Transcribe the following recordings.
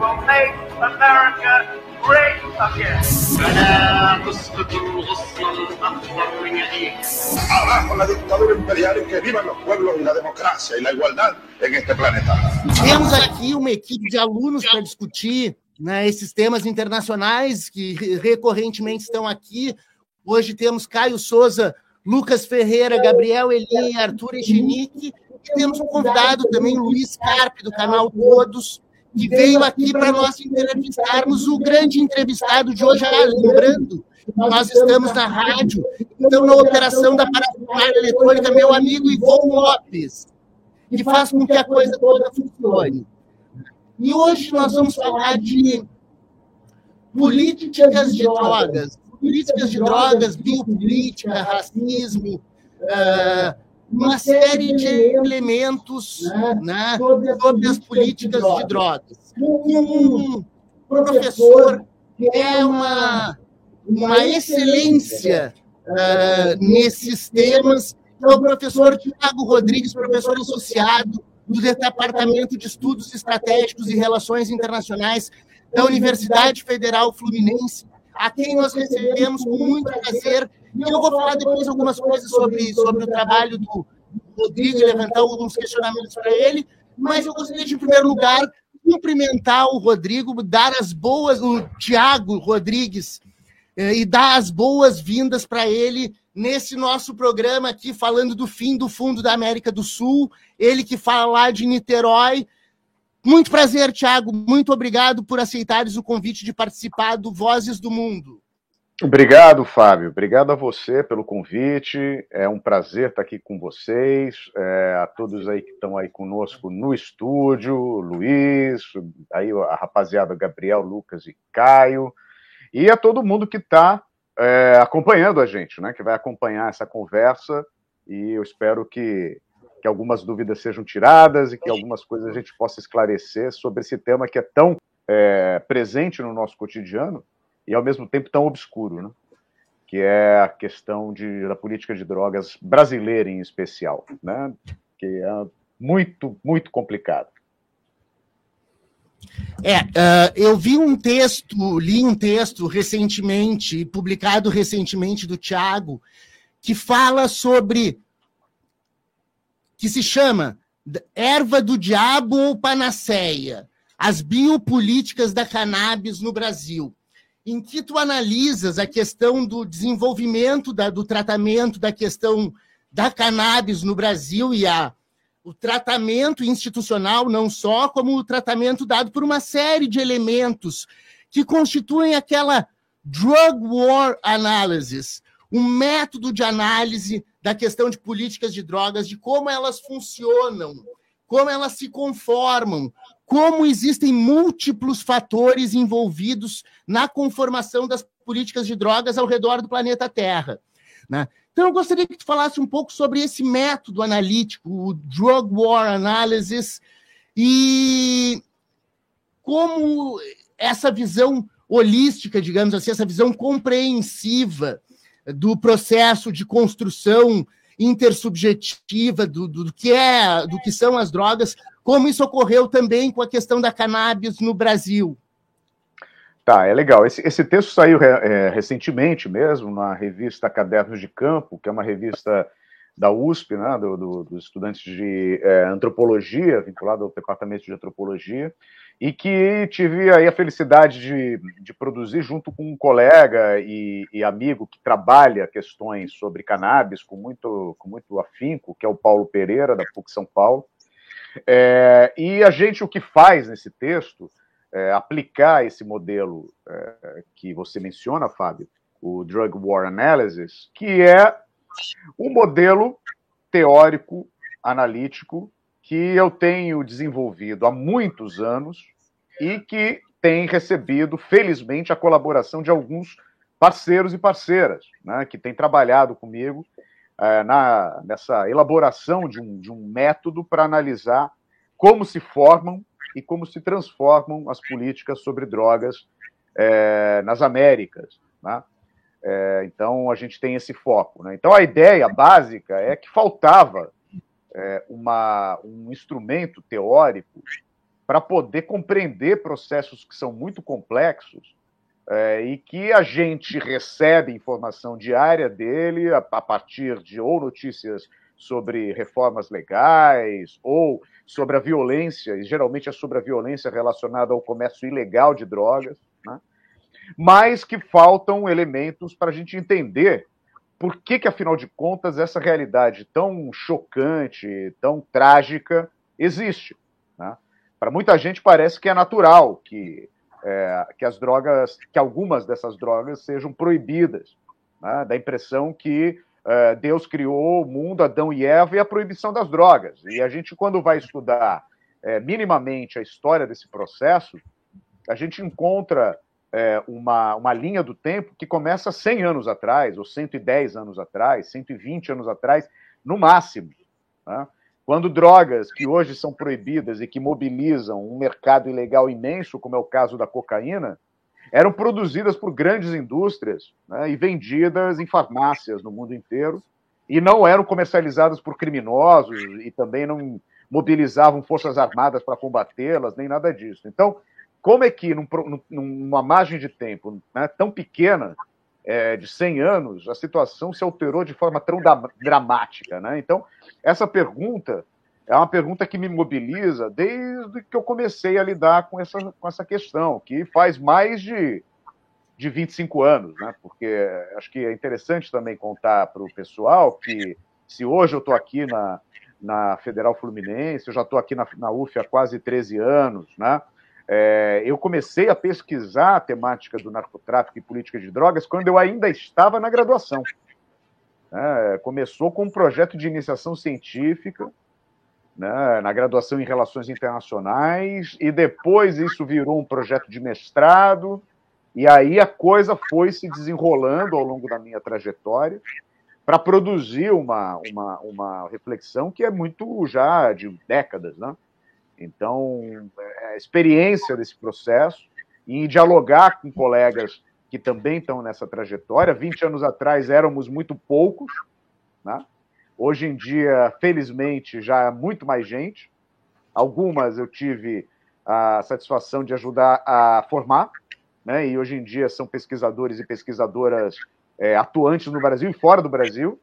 will make America great again. Abajo la dictadura imperial y que vivan los pueblos y la democracia y la igualdad en este planeta. Temos aqui uma equipe de alunos para discutir né, esses temas internacionais que recorrentemente estão aqui. Hoje temos Caio Souza, Lucas Ferreira, Gabriel Eli, Arthur Echenique. E temos um convidado também, Luiz Carpe, do canal Todos, que veio aqui para nós entrevistarmos o grande entrevistado de hoje. Lembrando, nós estamos na rádio, então na operação da parafusária eletrônica, meu amigo Ivon Lopes, que faz com que a coisa toda funcione. E hoje nós vamos falar de políticas de drogas, políticas de drogas, biopolítica, racismo, uh, uma série de elementos né, sobre as políticas de drogas. Um professor que é uma, uma excelência uh, nesses temas, é o professor Tiago Rodrigues, professor associado do Departamento de Estudos Estratégicos e Relações Internacionais da Universidade Federal Fluminense, a quem nós recebemos com muito prazer. E eu vou falar depois algumas coisas sobre, sobre o trabalho do Rodrigo e levantar alguns questionamentos para ele, mas eu gostaria de, em primeiro lugar, cumprimentar o Rodrigo, dar as boas, o Tiago Rodrigues, eh, e dar as boas-vindas para ele nesse nosso programa aqui, falando do fim do Fundo da América do Sul, ele que fala lá de Niterói. Muito prazer, Tiago. Muito obrigado por aceitares o convite de participar do Vozes do Mundo. Obrigado, Fábio. Obrigado a você pelo convite. É um prazer estar aqui com vocês, é, a todos aí que estão aí conosco no estúdio, Luiz, aí a rapaziada Gabriel, Lucas e Caio, e a todo mundo que está é, acompanhando a gente, né? Que vai acompanhar essa conversa e eu espero que, que algumas dúvidas sejam tiradas e que algumas coisas a gente possa esclarecer sobre esse tema que é tão é, presente no nosso cotidiano e ao mesmo tempo tão obscuro, né? que é a questão de, da política de drogas brasileira em especial, né? que é muito, muito complicado. É, uh, eu vi um texto, li um texto recentemente, publicado recentemente do Tiago, que fala sobre, que se chama Erva do Diabo ou Panaceia, as biopolíticas da cannabis no Brasil, em que tu analisas a questão do desenvolvimento da, do tratamento da questão da cannabis no Brasil e a o tratamento institucional, não só, como o tratamento dado por uma série de elementos que constituem aquela drug war analysis, um método de análise da questão de políticas de drogas, de como elas funcionam, como elas se conformam, como existem múltiplos fatores envolvidos na conformação das políticas de drogas ao redor do planeta Terra. Né? Então, eu gostaria que tu falasse um pouco sobre esse método analítico, o Drug War Analysis, e como essa visão holística, digamos assim, essa visão compreensiva do processo de construção intersubjetiva do, do, do, que é, do que são as drogas, como isso ocorreu também com a questão da cannabis no Brasil. Tá, é legal. Esse, esse texto saiu é, recentemente mesmo na revista Cadernos de Campo, que é uma revista da USP, né, do, do, dos estudantes de é, antropologia, vinculado ao departamento de antropologia, e que tive aí a felicidade de, de produzir junto com um colega e, e, amigo que trabalha questões sobre cannabis com muito, com muito afinco, que é o Paulo Pereira, da PUC São Paulo. É, e a gente o que faz nesse texto é, aplicar esse modelo é, que você menciona, Fábio, o Drug War Analysis, que é um modelo teórico, analítico, que eu tenho desenvolvido há muitos anos e que tem recebido, felizmente, a colaboração de alguns parceiros e parceiras, né, que têm trabalhado comigo é, na, nessa elaboração de um, de um método para analisar como se formam e como se transformam as políticas sobre drogas é, nas Américas. Né? É, então, a gente tem esse foco. Né? Então, a ideia básica é que faltava é, uma, um instrumento teórico para poder compreender processos que são muito complexos é, e que a gente recebe informação diária dele a, a partir de ou notícias sobre reformas legais ou sobre a violência, e geralmente é sobre a violência relacionada ao comércio ilegal de drogas, né? mas que faltam elementos para a gente entender por que, que, afinal de contas, essa realidade tão chocante, tão trágica, existe. Né? Para muita gente parece que é natural que, é, que as drogas, que algumas dessas drogas sejam proibidas. Né? Dá a impressão que é, Deus criou o mundo, Adão e Eva, e a proibição das drogas. E a gente, quando vai estudar é, minimamente a história desse processo, a gente encontra é, uma, uma linha do tempo que começa 100 anos atrás, ou 110 anos atrás, 120 anos atrás, no máximo. Né? Quando drogas que hoje são proibidas e que mobilizam um mercado ilegal imenso, como é o caso da cocaína, eram produzidas por grandes indústrias né, e vendidas em farmácias no mundo inteiro, e não eram comercializadas por criminosos e também não mobilizavam forças armadas para combatê-las, nem nada disso. Então, como é que, num, numa margem de tempo né, tão pequena, é, de 100 anos, a situação se alterou de forma tão dramática? Né? Então, essa pergunta é uma pergunta que me mobiliza desde que eu comecei a lidar com essa, com essa questão, que faz mais de, de 25 anos, né? porque acho que é interessante também contar para o pessoal que se hoje eu estou aqui na, na Federal Fluminense, eu já estou aqui na, na UF há quase 13 anos, né? É, eu comecei a pesquisar a temática do narcotráfico e política de drogas quando eu ainda estava na graduação. É, começou com um projeto de iniciação científica né, na graduação em Relações Internacionais, e depois isso virou um projeto de mestrado, e aí a coisa foi se desenrolando ao longo da minha trajetória para produzir uma, uma, uma reflexão que é muito já de décadas, né? Então, é, a experiência desse processo e dialogar com colegas que também estão nessa trajetória. 20 anos atrás éramos muito poucos, né? Hoje em dia, felizmente, já há muito mais gente. Algumas eu tive a satisfação de ajudar a formar, né? e hoje em dia são pesquisadores e pesquisadoras é, atuantes no Brasil e fora do Brasil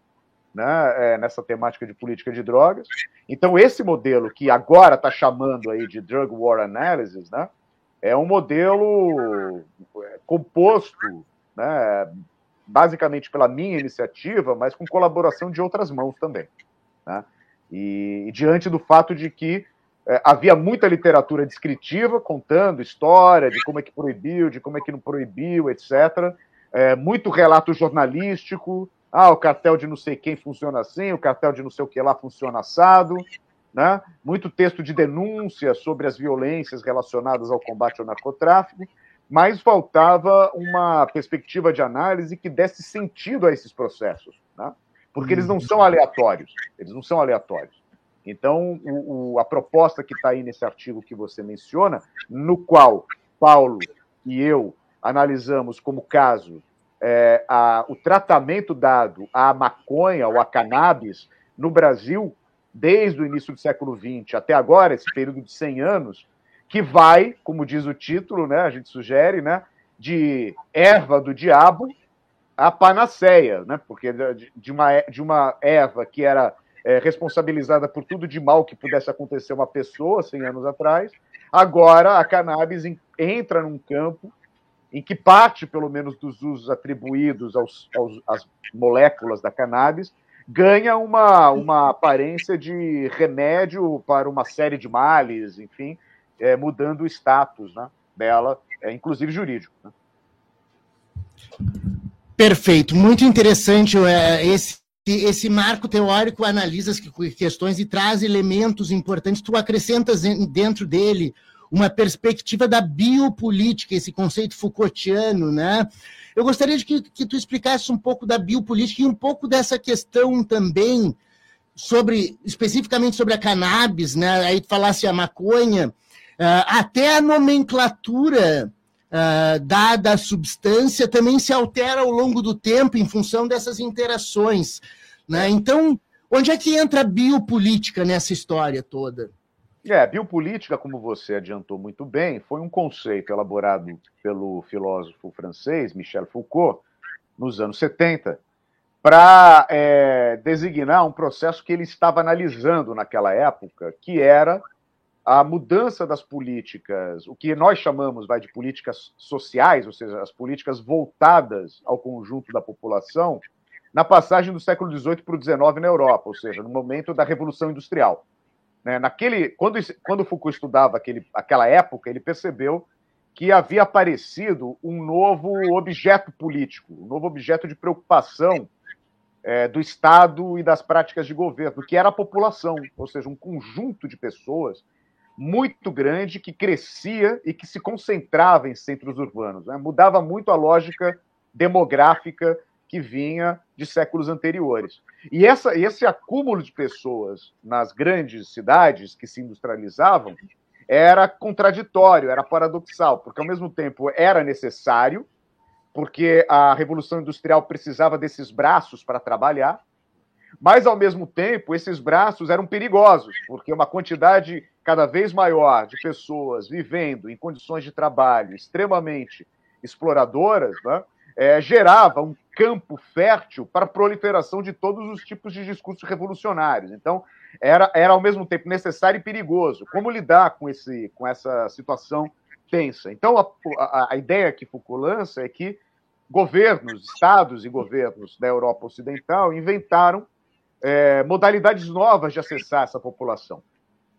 né, é, nessa temática de política de drogas. Então, esse modelo que agora está chamando aí de Drug War Analysis, né, é um modelo é, composto, né, basicamente pela minha iniciativa, mas com colaboração de outras mãos também. Né? E, e, diante do fato de que é, havia muita literatura descritiva, contando história de como é que proibiu, de como é que não proibiu, etc. É, muito relato jornalístico, ah, o cartel de não sei quem funciona assim, o cartel de não sei o que lá funciona assado. Né? Muito texto de denúncia sobre as violências relacionadas ao combate ao narcotráfico, mas faltava uma perspectiva de análise que desse sentido a esses processos, né? porque eles não são aleatórios, eles não são aleatórios. Então, o, o, a proposta que está aí nesse artigo que você menciona, no qual Paulo e eu analisamos como caso é, a, o tratamento dado à maconha ou à cannabis no Brasil, desde o início do século XX até agora, esse período de 100 anos, que vai, como diz o título, né, a gente sugere, né, de erva do diabo a panaceia, né, porque de uma, de uma erva que era é, responsabilizada por tudo de mal que pudesse acontecer a uma pessoa 100 anos atrás, agora a cannabis entra num campo em que parte, pelo menos, dos usos atribuídos aos, aos, às moléculas da cannabis ganha uma, uma aparência de remédio para uma série de males, enfim, é, mudando o status né, dela, é, inclusive jurídico. Né? Perfeito, muito interessante é, esse, esse marco teórico analisa as questões e traz elementos importantes, tu acrescentas dentro dele uma perspectiva da biopolítica, esse conceito Foucaultiano, né? Eu gostaria de que, que tu explicasse um pouco da biopolítica e um pouco dessa questão também sobre, especificamente sobre a cannabis, né? Aí tu falasse a maconha, uh, até a nomenclatura uh, dada à substância também se altera ao longo do tempo em função dessas interações, né? Então, onde é que entra a biopolítica nessa história toda? É, biopolítica, como você adiantou muito bem, foi um conceito elaborado pelo filósofo francês Michel Foucault nos anos 70 para é, designar um processo que ele estava analisando naquela época, que era a mudança das políticas, o que nós chamamos vai, de políticas sociais, ou seja, as políticas voltadas ao conjunto da população, na passagem do século XVIII para o XIX na Europa, ou seja, no momento da Revolução Industrial. Né? Naquele, quando, quando Foucault estudava aquele, aquela época, ele percebeu que havia aparecido um novo objeto político, um novo objeto de preocupação é, do Estado e das práticas de governo, que era a população, ou seja, um conjunto de pessoas muito grande que crescia e que se concentrava em centros urbanos. Né? Mudava muito a lógica demográfica que vinha de séculos anteriores. E essa, esse acúmulo de pessoas nas grandes cidades que se industrializavam era contraditório, era paradoxal, porque ao mesmo tempo era necessário, porque a Revolução Industrial precisava desses braços para trabalhar, mas ao mesmo tempo esses braços eram perigosos, porque uma quantidade cada vez maior de pessoas vivendo em condições de trabalho extremamente exploradoras né, é, gerava um campo fértil para a proliferação de todos os tipos de discursos revolucionários. Então, era, era ao mesmo tempo necessário e perigoso. Como lidar com, esse, com essa situação tensa? Então, a, a, a ideia que Foucault lança é que governos, estados e governos da Europa Ocidental inventaram é, modalidades novas de acessar essa população.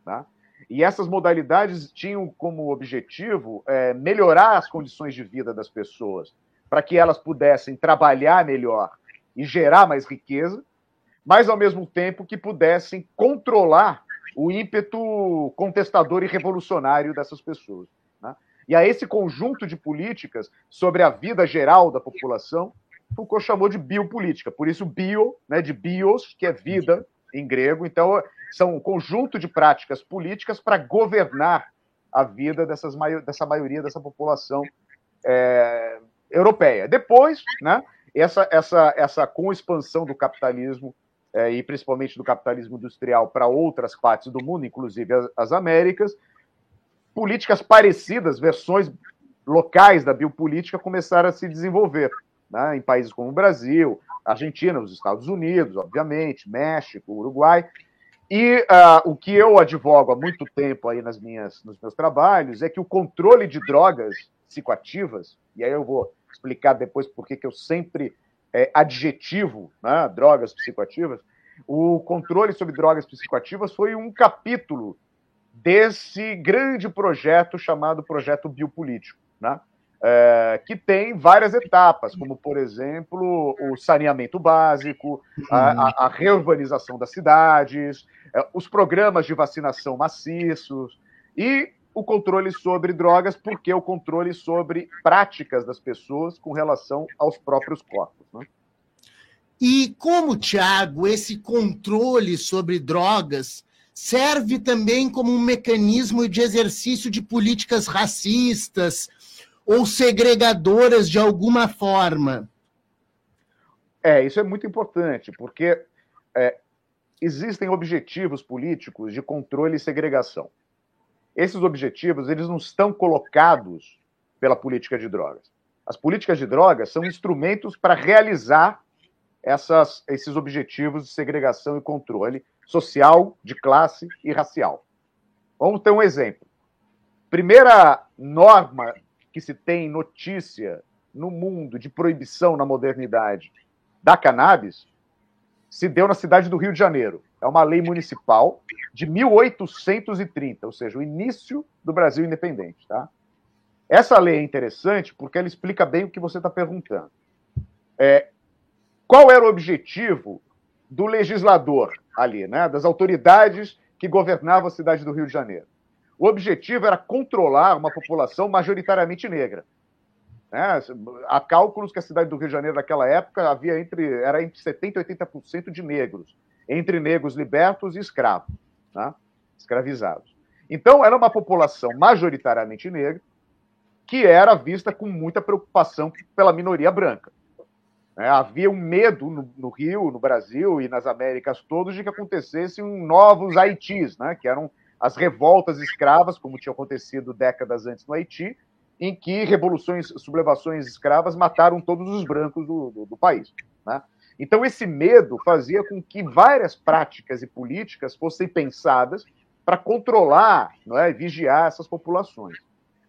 Tá? E essas modalidades tinham como objetivo é, melhorar as condições de vida das pessoas, para que elas pudessem trabalhar melhor e gerar mais riqueza, mas ao mesmo tempo que pudessem controlar o ímpeto contestador e revolucionário dessas pessoas. Né? E a esse conjunto de políticas sobre a vida geral da população, Foucault chamou de biopolítica. Por isso, bio, né, de bios, que é vida em grego. Então, são um conjunto de práticas políticas para governar a vida dessas, dessa maioria dessa população é, europeia. Depois, né, essa, essa, essa com expansão do capitalismo é, e principalmente do capitalismo industrial para outras partes do mundo, inclusive as, as Américas, políticas parecidas, versões locais da biopolítica começaram a se desenvolver né, em países como o Brasil, Argentina, os Estados Unidos, obviamente, México, Uruguai. E uh, o que eu advogo há muito tempo aí nas minhas, nos meus trabalhos é que o controle de drogas psicoativas, e aí eu vou explicar depois por que eu sempre é, adjetivo né, drogas psicoativas, o controle sobre drogas psicoativas foi um capítulo desse grande projeto chamado Projeto Biopolítico, né? É, que tem várias etapas, como, por exemplo, o saneamento básico, a, a, a reurbanização das cidades, é, os programas de vacinação maciços e o controle sobre drogas, porque o controle sobre práticas das pessoas com relação aos próprios corpos. Né? E como, Tiago, esse controle sobre drogas serve também como um mecanismo de exercício de políticas racistas ou segregadoras de alguma forma? É, isso é muito importante, porque é, existem objetivos políticos de controle e segregação esses objetivos eles não estão colocados pela política de drogas. As políticas de drogas são instrumentos para realizar essas, esses objetivos de segregação e controle social, de classe e racial. Vamos ter um exemplo. Primeira norma que se tem notícia no mundo de proibição na modernidade da cannabis se deu na cidade do Rio de Janeiro. É uma lei municipal de 1830, ou seja, o início do Brasil independente. Tá? Essa lei é interessante porque ela explica bem o que você está perguntando. É, qual era o objetivo do legislador ali, né, das autoridades que governavam a cidade do Rio de Janeiro? O objetivo era controlar uma população majoritariamente negra. Né? Há cálculos que a cidade do Rio de Janeiro naquela época havia entre era entre 70 e 80% de negros, entre negros libertos e escravos, né? escravizados. Então era uma população majoritariamente negra que era vista com muita preocupação pela minoria branca. É, havia um medo no, no, Rio, no Brasil e nas Américas todas de que acontecessem novos Haitis, né? que eram as revoltas escravas, como tinha acontecido décadas antes no Haiti, em que revoluções, sublevações escravas mataram todos os brancos do, do, do país. Né? Então, esse medo fazia com que várias práticas e políticas fossem pensadas para controlar é, vigiar essas populações.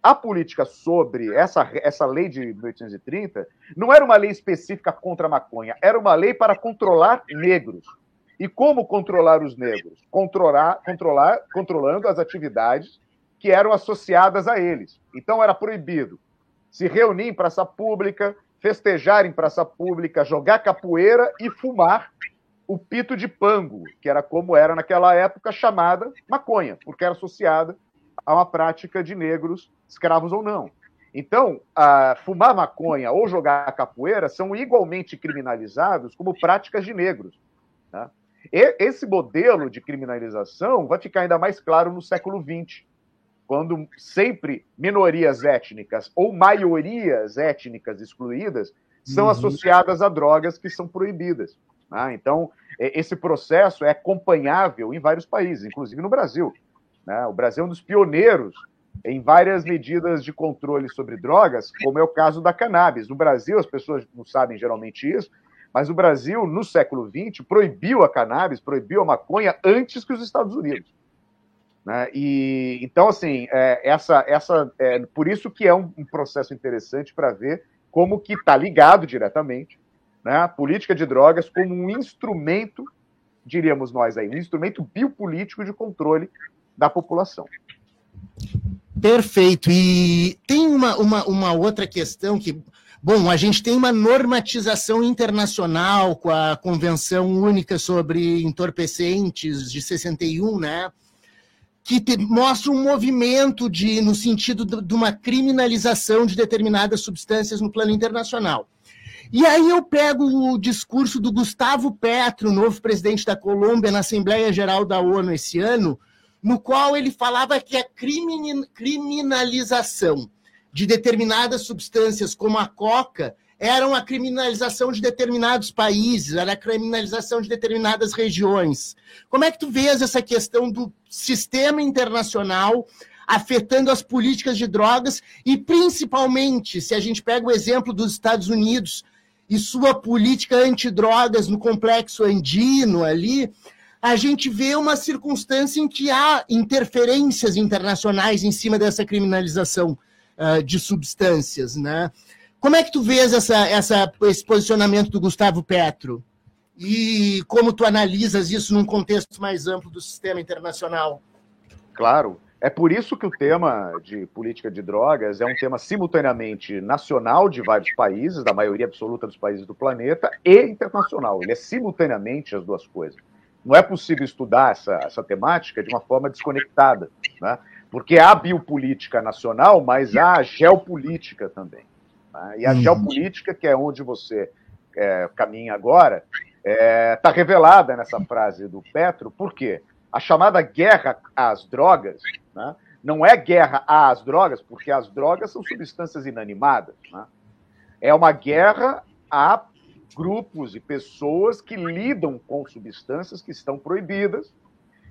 A política sobre essa, essa lei de 1830 não era uma lei específica contra a maconha, era uma lei para controlar negros. E como controlar os negros? Controlar, controlar, controlando as atividades que eram associadas a eles. Então era proibido se reunir em praça pública, festejar em praça pública, jogar capoeira e fumar o pito de pango, que era como era naquela época chamada maconha, porque era associada a uma prática de negros, escravos ou não. Então, fumar maconha ou jogar capoeira são igualmente criminalizados como práticas de negros. Né? esse modelo de criminalização vai ficar ainda mais claro no século XX, quando sempre minorias étnicas ou maiorias étnicas excluídas são uhum. associadas a drogas que são proibidas. Né? Então, esse processo é acompanhável em vários países, inclusive no Brasil. Né? O Brasil é um dos pioneiros em várias medidas de controle sobre drogas, como é o caso da cannabis. No Brasil, as pessoas não sabem geralmente isso, mas o Brasil, no século XX, proibiu a cannabis, proibiu a maconha antes que os Estados Unidos. Né? E então, assim, é, essa, essa, é, por isso que é um, um processo interessante para ver como que está ligado diretamente né, a política de drogas como um instrumento, diríamos nós aí, um instrumento biopolítico de controle da população. Perfeito. E tem uma, uma, uma outra questão que Bom, a gente tem uma normatização internacional com a Convenção Única sobre Entorpecentes de 61, né? Que te, mostra um movimento de, no sentido de, de uma criminalização de determinadas substâncias no plano internacional. E aí eu pego o discurso do Gustavo Petro, novo presidente da Colômbia, na Assembleia Geral da ONU esse ano, no qual ele falava que a criminalização de determinadas substâncias, como a coca, era uma criminalização de determinados países, era a criminalização de determinadas regiões. Como é que tu vês essa questão do sistema internacional afetando as políticas de drogas e, principalmente, se a gente pega o exemplo dos Estados Unidos e sua política antidrogas no complexo andino ali, a gente vê uma circunstância em que há interferências internacionais em cima dessa criminalização uh, de substâncias, né? Como é que tu vês essa, essa, esse posicionamento do Gustavo Petro? E como tu analisas isso num contexto mais amplo do sistema internacional? Claro. É por isso que o tema de política de drogas é um tema simultaneamente nacional de vários países, da maioria absoluta dos países do planeta, e internacional. Ele é simultaneamente as duas coisas. Não é possível estudar essa, essa temática de uma forma desconectada, né? porque há biopolítica nacional, mas há geopolítica também. Né? E a uhum. geopolítica, que é onde você é, caminha agora, está é, tá revelada nessa frase do Petro, por quê? A chamada guerra às drogas né, não é guerra às drogas, porque as drogas são substâncias inanimadas. Né? É uma guerra a grupos e pessoas que lidam com substâncias que estão proibidas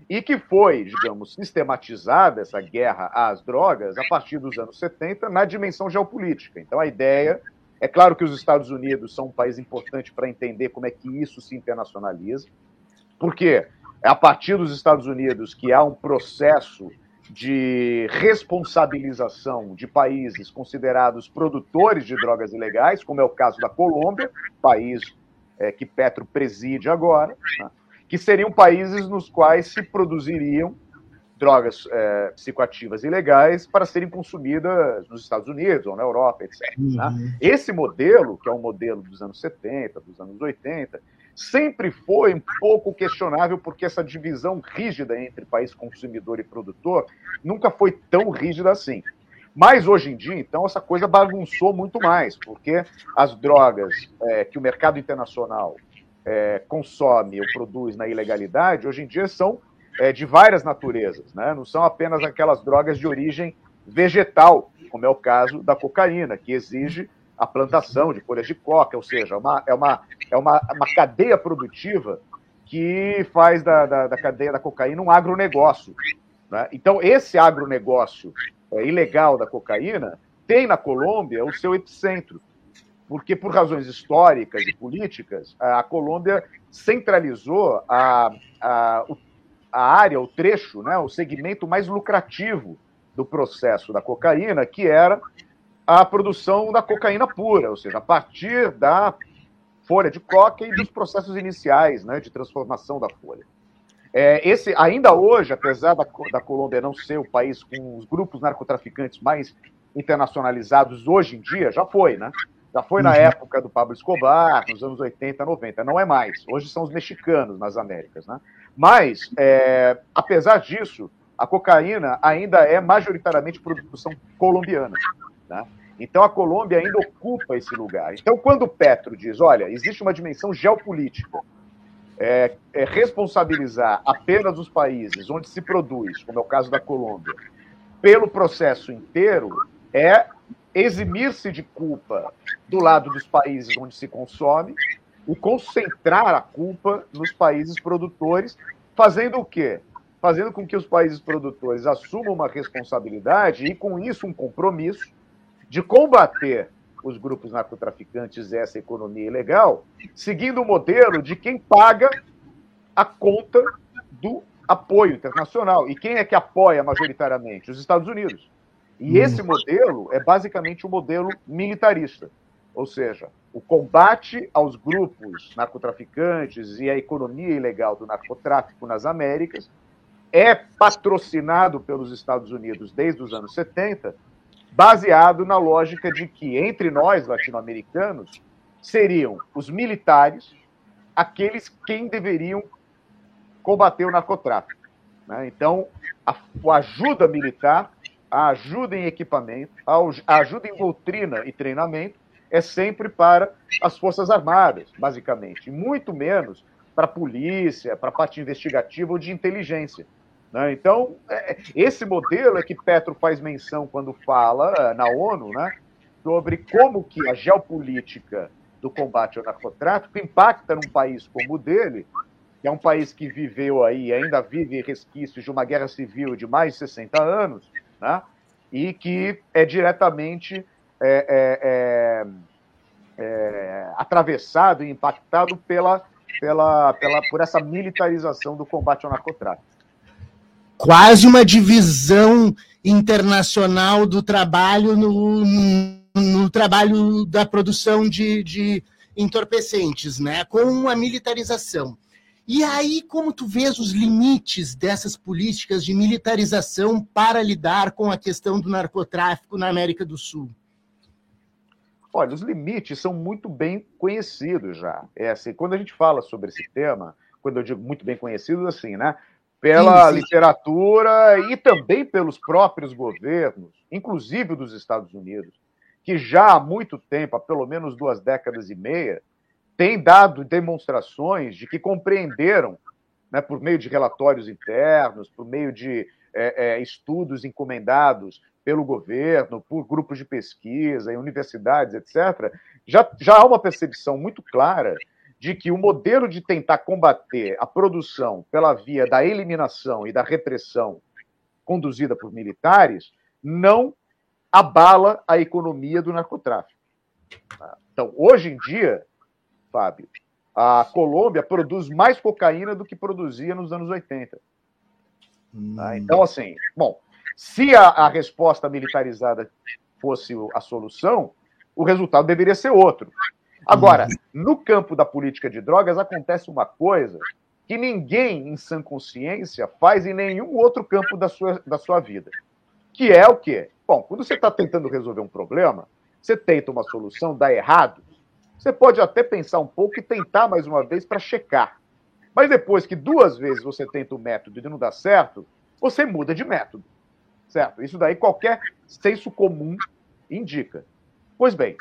e que foi, digamos, sistematizada essa guerra às drogas a partir dos anos 70 na dimensão geopolítica. Então a ideia é claro que os Estados Unidos são um país importante para entender como é que isso se internacionaliza, porque é a partir dos Estados Unidos que há um processo de responsabilização de países considerados produtores de drogas ilegais, como é o caso da Colômbia, país é, que Petro preside agora, né? Que seriam países nos quais se produziriam drogas é, psicoativas ilegais para serem consumidas nos Estados Unidos ou na Europa, etc. Né? Uhum. Né? Esse modelo, que é um modelo dos anos 70, dos anos 80, sempre foi um pouco questionável, porque essa divisão rígida entre país consumidor e produtor nunca foi tão rígida assim. Mas hoje em dia, então, essa coisa bagunçou muito mais, porque as drogas é, que o mercado internacional é, consome ou produz na ilegalidade, hoje em dia são é, de várias naturezas, né? não são apenas aquelas drogas de origem vegetal, como é o caso da cocaína, que exige a plantação de folhas de coca, ou seja, uma, é uma, é uma, uma cadeia produtiva que faz da, da, da cadeia da cocaína um agronegócio. Né? Então, esse agronegócio é, ilegal da cocaína tem na Colômbia o seu epicentro, porque por razões históricas e políticas, a Colômbia centralizou a, a, a área, o trecho, né, o segmento mais lucrativo do processo da cocaína, que era a produção da cocaína pura, ou seja, a partir da folha de coca e dos processos iniciais né, de transformação da folha. É, esse, ainda hoje, apesar da, da Colômbia não ser o país com os grupos narcotraficantes mais internacionalizados hoje em dia, já foi, né? Já foi na uhum. época do Pablo Escobar, nos anos 80, 90. Não é mais. Hoje são os mexicanos nas Américas, né? Mas, é, apesar disso, a cocaína ainda é majoritariamente produção colombiana. Né? Então a Colômbia ainda ocupa esse lugar. Então, quando o Petro diz, olha, existe uma dimensão geopolítica é, é responsabilizar apenas os países onde se produz, como é o caso da Colômbia, pelo processo inteiro, é eximir-se de culpa do lado dos países onde se consome e concentrar a culpa nos países produtores, fazendo o quê? Fazendo com que os países produtores assumam uma responsabilidade e, com isso, um compromisso de combater os grupos narcotraficantes essa economia ilegal, seguindo o modelo de quem paga a conta do apoio internacional. E quem é que apoia majoritariamente? Os Estados Unidos. E hum. esse modelo é basicamente um modelo militarista. Ou seja, o combate aos grupos narcotraficantes e à economia ilegal do narcotráfico nas Américas é patrocinado pelos Estados Unidos desde os anos 70 baseado na lógica de que entre nós, latino-americanos, seriam os militares aqueles quem deveriam combater o narcotráfico. Né? Então, a, a, ajuda militar, ajuda em equipamento, ajuda em doutrina e treinamento é sempre para as Forças Armadas, basicamente, e muito menos para a polícia, para a parte investigativa ou de inteligência. Né? Então, é, esse modelo é que Petro faz menção quando fala é, na ONU né, sobre como que a geopolítica do combate ao narcotráfico impacta num país como o dele, que é um país que viveu aí, ainda vive resquícios de uma guerra civil de mais de 60 anos, né, e que é diretamente é, é, é, é, atravessado e impactado pela, pela, pela, por essa militarização do combate ao narcotráfico quase uma divisão internacional do trabalho no, no trabalho da produção de, de entorpecentes, né? com a militarização. E aí, como tu vês os limites dessas políticas de militarização para lidar com a questão do narcotráfico na América do Sul? Olha, os limites são muito bem conhecidos já. É assim, quando a gente fala sobre esse tema, quando eu digo muito bem conhecidos, assim, né? pela sim, sim. literatura e também pelos próprios governos, inclusive dos Estados Unidos, que já há muito tempo, há pelo menos duas décadas e meia, têm dado demonstrações de que compreenderam, né, por meio de relatórios internos, por meio de é, é, estudos encomendados pelo governo, por grupos de pesquisa, em universidades, etc., já, já há uma percepção muito clara de que o modelo de tentar combater a produção pela via da eliminação e da repressão conduzida por militares não abala a economia do narcotráfico. Então, hoje em dia, Fábio, a Colômbia produz mais cocaína do que produzia nos anos 80. Hum. Então, assim, bom, se a, a resposta militarizada fosse a solução, o resultado deveria ser outro. Agora, uhum. no campo da política de drogas acontece uma coisa que ninguém em sã consciência faz em nenhum outro campo da sua, da sua vida. Que é o quê? Bom, quando você está tentando resolver um problema, você tenta uma solução, dá errado, você pode até pensar um pouco e tentar mais uma vez para checar. Mas depois que duas vezes você tenta o método e não dá certo, você muda de método. Certo? Isso daí qualquer senso comum indica. Pois bem,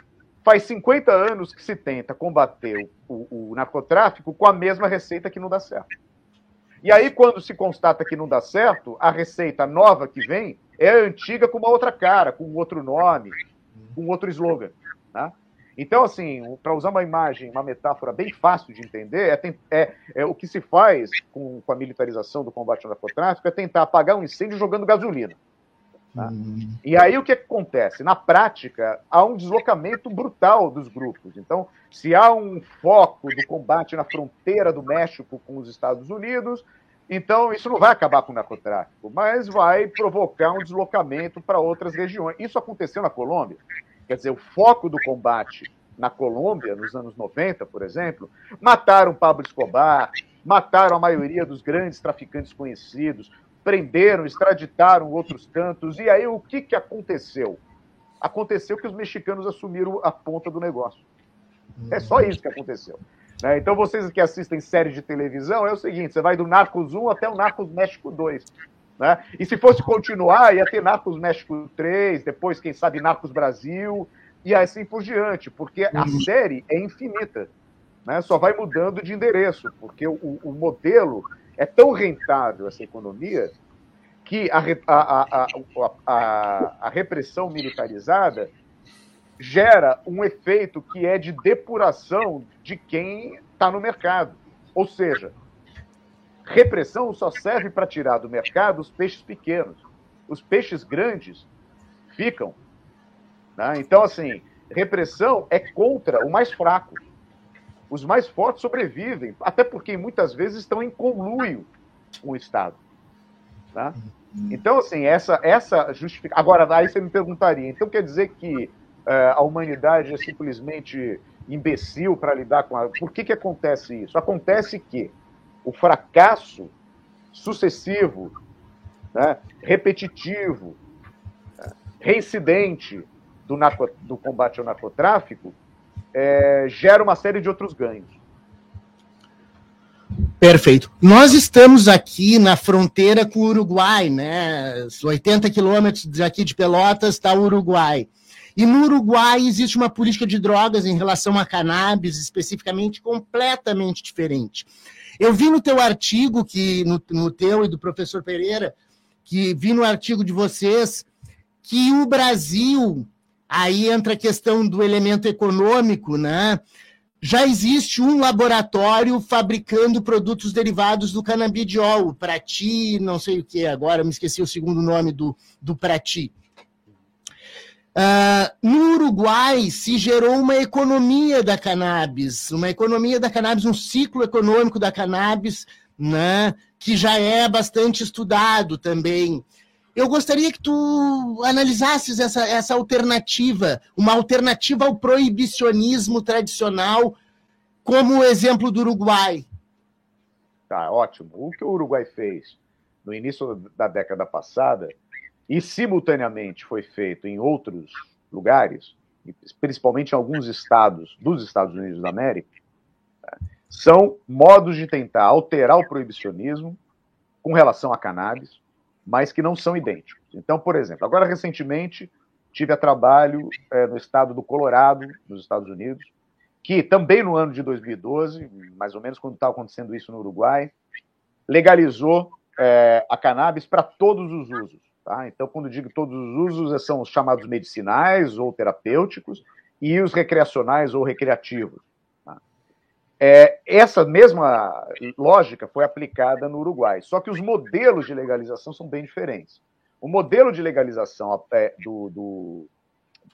Faz 50 anos que se tenta combater o, o, narcotráfico com a mesma receita que não dá certo. E aí, quando se constata que não dá certo, a receita nova que vem é antiga com uma outra cara, com outro nome, com outro slogan. Né? Então, assim, para usar uma imagem, uma metáfora bem fácil de entender, é, é, é o que se faz com, com, a militarização do combate ao narcotráfico é tentar apagar um incêndio jogando gasolina. Tá? Hum. E aí o que acontece? Na prática, há um deslocamento brutal dos grupos. Então, se há um foco do combate na fronteira do México com os Estados Unidos, então isso não vai acabar com o narcotráfico, mas vai provocar um deslocamento para outras regiões. Isso aconteceu na Colômbia. Quer dizer, o foco do combate na Colômbia, nos anos 90, por exemplo, mataram Pablo Escobar, mataram a maioria dos grandes traficantes conhecidos, prenderam, extraditaram outros tantos. E aí o que, que aconteceu? Aconteceu que os mexicanos assumiram a ponta do negócio. É só isso que aconteceu. Né? Então, vocês que assistem séries de televisão, é o seguinte: você vai do Narcos 1 até o Narcos México 2. Né? E se fosse continuar, ia ter Narcos México 3, depois, quem sabe, Narcos Brasil, e assim por diante, porque a uhum. série é infinita. Né? Só vai mudando de endereço, porque o, o modelo é tão rentável, essa economia, que a, a, a, a, repressão militarizada gera um efeito que é de depuração de quem está no mercado. Ou seja, Repressão só serve para tirar do mercado os peixes pequenos. Os peixes grandes ficam. Né? Então, assim, repressão é contra o mais fraco. Os mais fortes sobrevivem, até porque muitas vezes estão em conluio com o Estado. Tá? Então, assim, essa, essa justificação. Agora, aí você me perguntaria, então quer dizer que uh, a humanidade é simplesmente imbecil para lidar com a. Por que, que acontece isso? Acontece que o fracasso sucessivo, né, repetitivo, reincidente do, narco, do, combate ao narcotráfico é, gera uma série de outros ganhos. Perfeito. Nós estamos aqui na fronteira com o Uruguai, né? 80 quilômetros daqui de Pelotas está o Uruguai. E no Uruguai existe uma política de drogas em relação a cannabis, especificamente, completamente diferente. Eu vi no teu artigo, que no, no teu e do professor Pereira, que vi no artigo de vocês, que o Brasil, aí entra a questão do elemento econômico, né? Já existe um laboratório fabricando produtos derivados do canabidiol, Prati, não sei o que agora, me esqueci o segundo nome do, do Prati. Uh, no Uruguai se gerou uma economia da cannabis, uma economia da cannabis, um ciclo econômico da cannabis, né, que já é bastante estudado também. Eu gostaria que tu analisasses essa, essa alternativa, uma alternativa ao proibicionismo tradicional, como o exemplo do Uruguai. Tá, ótimo. O que o Uruguai fez no início da década passada e simultaneamente foi feito em outros lugares, principalmente em alguns estados dos Estados Unidos da América, são modos de tentar alterar o proibicionismo com relação a cannabis, mas que não são idênticos. Então, por exemplo, agora recentemente tive a trabalho é, no estado do Colorado, nos Estados Unidos, que também no ano de 2012, mais ou menos quando estava acontecendo isso no Uruguai, legalizou é, a cannabis para todos os usos. Tá? Então, quando digo todos os usos, são os chamados medicinais ou terapêuticos e os recreacionais ou recreativos. Tá? É, essa mesma lógica foi aplicada no Uruguai, só que os modelos de legalização são bem diferentes. O modelo de legalização é, do, do,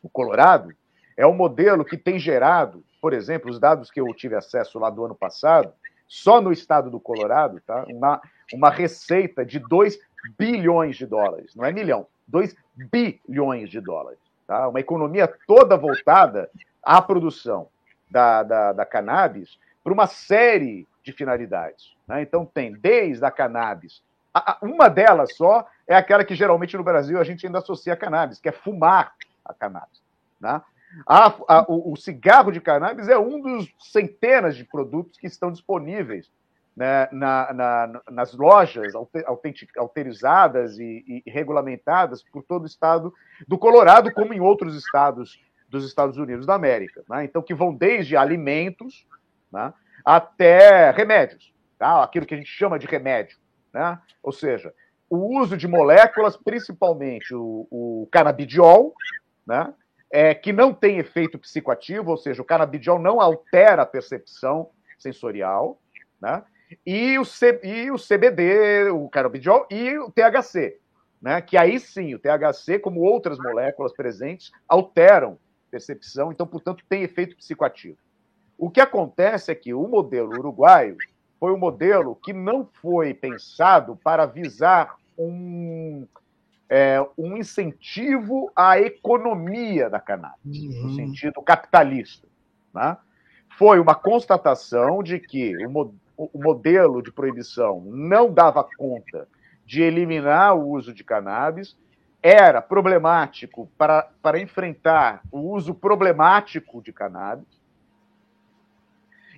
do Colorado é um modelo que tem gerado, por exemplo, os dados que eu tive acesso lá do ano passado, só no estado do Colorado, tá? uma, uma receita de 2 bilhões de dólares, não é milhão, 2 bilhões de dólares. Tá? Uma economia toda voltada à produção da, da, da cannabis para uma série de finalidades. Né? Então, tem desde a cannabis, a, a, uma delas só é aquela que geralmente no Brasil a gente ainda associa a cannabis, que é fumar a cannabis. Né? A, o, o cigarro de cannabis é um dos centenas de produtos que estão disponíveis né, na, na, nas lojas autorizadas e, e, regulamentadas por todo o estado do Colorado, como em outros estados dos Estados Unidos da América. Né? Então, que vão desde alimentos né, até remédios, tá? aquilo que a gente chama de remédio. Né? Ou seja, o uso de moléculas, principalmente o, o canabidiol, né? é, que não tem efeito psicoativo, ou seja, o canabidiol não altera a percepção sensorial, né? E o, C, e o CBD, o canabidiol e o THC, né? Que aí sim, o THC, como outras moléculas presentes, alteram percepção, então, portanto, tem efeito psicoativo. O que acontece é que o modelo uruguaio foi um modelo que não foi pensado para visar um, é, um incentivo à economia da cannabis, uhum. no sentido capitalista. Né? Foi uma constatação de que o, o modelo de proibição não dava conta de eliminar o uso de cannabis, era problemático para, para enfrentar o uso problemático de cannabis,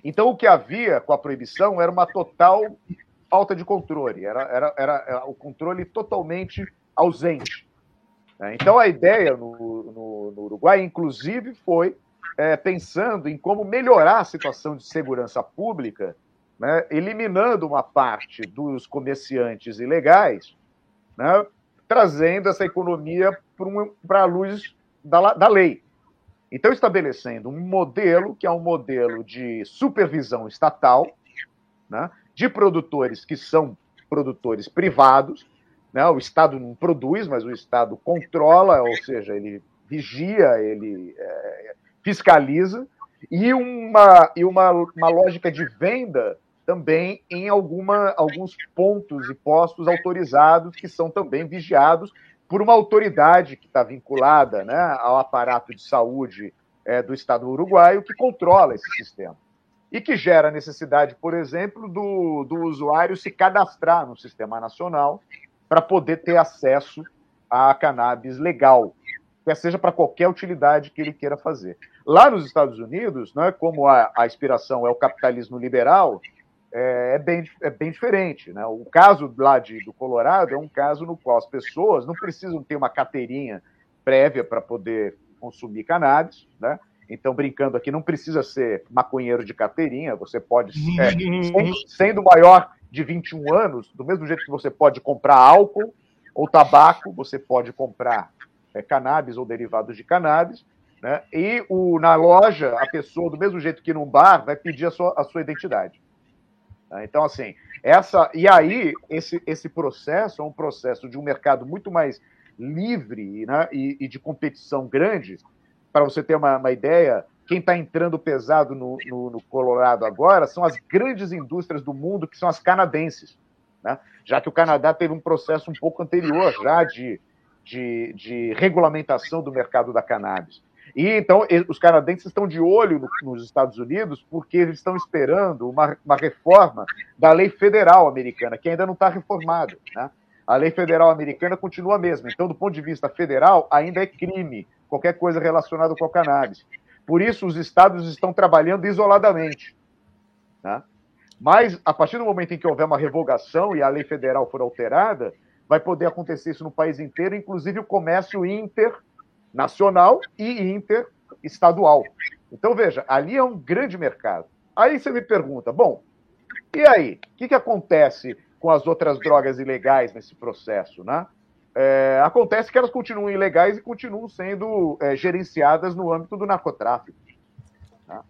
então, o que havia com a proibição era uma total falta de controle, era, era, era o controle totalmente ausente. Né? Então, a ideia no, no, no Uruguai, inclusive, foi é, pensando em como melhorar a situação de segurança pública, né, eliminando uma parte dos comerciantes ilegais, né, trazendo essa economia para a luz da, da lei. Então, estabelecendo um modelo que é um modelo de supervisão estatal, né, de produtores que são produtores privados. Né, o Estado não produz, mas o Estado controla, ou seja, ele vigia, ele é, fiscaliza, e uma, e uma, uma lógica de venda também em alguma, alguns pontos e postos autorizados que são também vigiados por uma autoridade que está vinculada né, ao aparato de saúde é, do Estado uruguaio, que controla esse sistema. E que gera a necessidade, por exemplo, do, do usuário se cadastrar no sistema nacional para poder ter acesso a cannabis legal, quer seja para qualquer utilidade que ele queira fazer. Lá nos Estados Unidos, né, como a, a inspiração é o capitalismo liberal, é, é, bem, é bem diferente. Né? O caso lá de, do Colorado é um caso no qual as pessoas não precisam ter uma carteirinha prévia para poder consumir cannabis, né? Então, brincando aqui, não precisa ser maconheiro de carteirinha, você pode, é, sendo, sendo maior de 21 anos, do mesmo jeito que você pode comprar álcool ou tabaco, você pode comprar é, cannabis ou derivados de cannabis, né? E o, na loja, a pessoa, do mesmo jeito que num bar, vai pedir a sua, a sua identidade. Né? Então, assim, essa. E aí, esse, esse processo é um processo de um mercado muito mais livre né, e, e de competição grande. Para você ter uma, uma ideia, quem está entrando pesado no, no, no, Colorado agora são as grandes indústrias do mundo, que são as canadenses. Né? Já que o Canadá teve um processo um pouco anterior já de, de, de regulamentação do mercado da cannabis. E então os canadenses estão de olho no, nos Estados Unidos porque eles estão esperando uma, uma reforma da lei federal americana, que ainda não está reformada. Né? A lei federal americana continua a mesma. Então, do ponto de vista federal, ainda é crime qualquer coisa relacionada com a cannabis. Por isso, os estados estão trabalhando isoladamente. Né? Mas, a partir do momento em que houver uma revogação e a lei federal for alterada, vai poder acontecer isso no país inteiro, inclusive o comércio inter nacional e interestadual. Então, veja, ali é um grande mercado. Aí você me pergunta, bom, e aí? O que, que acontece com as outras drogas ilegais nesse processo, né? É, acontece que elas continuam ilegais e continuam sendo é, gerenciadas no âmbito do narcotráfico. Tá?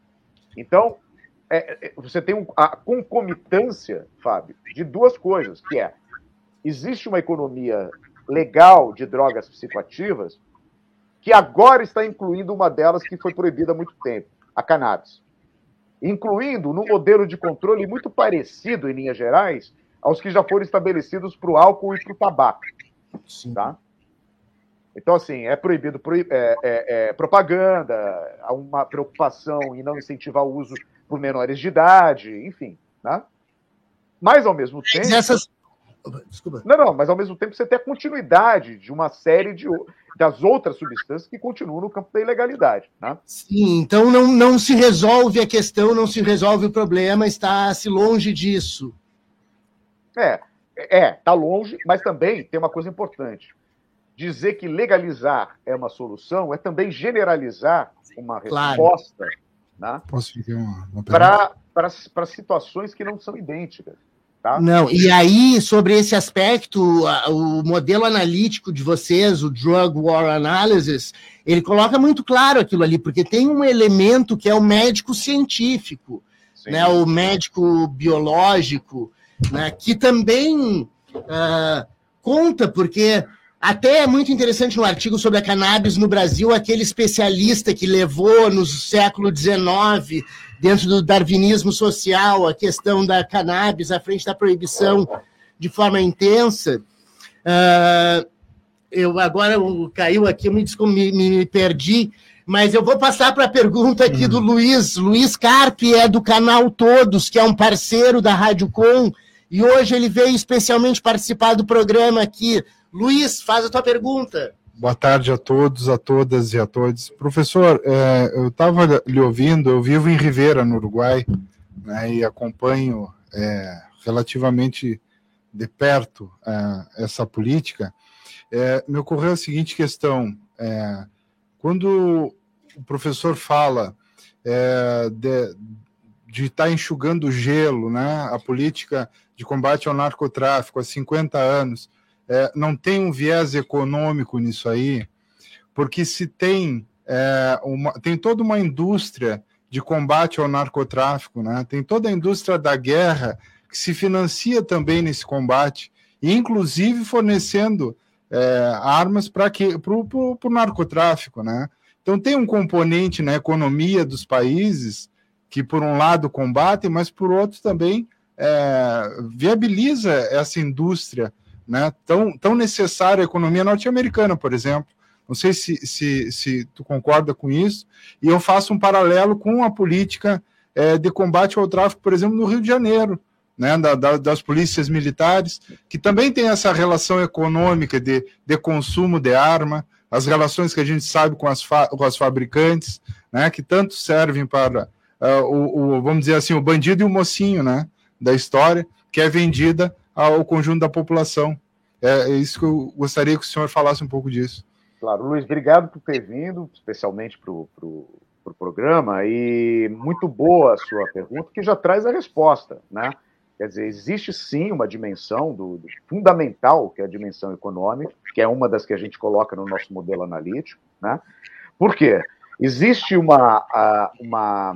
Então, é, é você tem um, a concomitância, Fábio, de duas coisas, que é, existe uma economia legal de drogas psicoativas que agora está incluindo uma delas que foi proibida há muito tempo, a cannabis. Incluindo num modelo de controle muito parecido, em linhas gerais, aos que já foram estabelecidos para o álcool e para o tabaco. Sim. Tá? Então, assim, é proibido é, é, é, propaganda, há uma preocupação em não incentivar o uso por menores de idade, enfim. Tá? Mas, ao mesmo tempo. Essas... Desculpa. Não, não, mas ao mesmo tempo você tem a continuidade de uma série de das outras substâncias que continuam no campo da ilegalidade. Né? Sim, então não, não se resolve a questão, não se resolve o problema, está-se longe disso. É, é, está longe, mas também tem uma coisa importante. Dizer que legalizar é uma solução é também generalizar uma resposta claro. né, para situações que não são idênticas. Tá? Não, e aí, sobre esse aspecto, o modelo analítico de vocês, o Drug War Analysis, ele coloca muito claro aquilo ali, porque tem um elemento que é o médico científico, né, o médico biológico, né, que também uh, conta, porque até é muito interessante no artigo sobre a cannabis no Brasil, aquele especialista que levou no século XIX, dentro do darwinismo social, a questão da cannabis à frente da proibição de forma intensa. Uh, eu agora caiu aqui, eu me, me, me perdi, mas eu vou passar para a pergunta aqui uhum. do Luiz. Luiz Carpe é do canal Todos, que é um parceiro da Rádio Com, e hoje ele veio especialmente participar do programa aqui. Luiz, faz a tua pergunta. Boa tarde a todos, a todas e a todos. Professor, é, eu estava lhe ouvindo, eu vivo em Rivera, no Uruguai, né, e acompanho é, relativamente de perto é, essa política. É, me ocorreu a seguinte questão: é, quando o professor fala é, de, de estar tá enxugando gelo, né, a política de combate ao narcotráfico há 50 anos, é, não tem um viés econômico nisso aí, porque se tem, é, uma, tem toda uma indústria de combate ao narcotráfico, né? tem toda a indústria da guerra que se financia também nesse combate, inclusive fornecendo é, armas para o narcotráfico. Né? Então tem um componente na economia dos países que, por um lado, combate, mas por outro também é, viabiliza essa indústria né, tão, tão necessária à economia norte-americana, por exemplo. Não sei se, se, se tu concorda com isso. E eu faço um paralelo com a política é, de combate ao tráfico, por exemplo, no Rio de Janeiro, né, da, da, das polícias militares, que também tem essa relação econômica de, de consumo de arma, as relações que a gente sabe com as, fa com as fabricantes, né, que tanto servem para uh, o, o, vamos dizer assim, o bandido e o mocinho, né? da história, que é vendida ao conjunto da população. É, é isso que eu gostaria que o senhor falasse um pouco disso. Claro, Luiz, obrigado por ter vindo, especialmente para o pro, pro programa, e muito boa a sua pergunta, que já traz a resposta, né? Quer dizer, existe sim uma dimensão do, do, fundamental, que é a dimensão econômica, que é uma das que a gente coloca no nosso modelo analítico, né? Por quê? Existe uma, uma,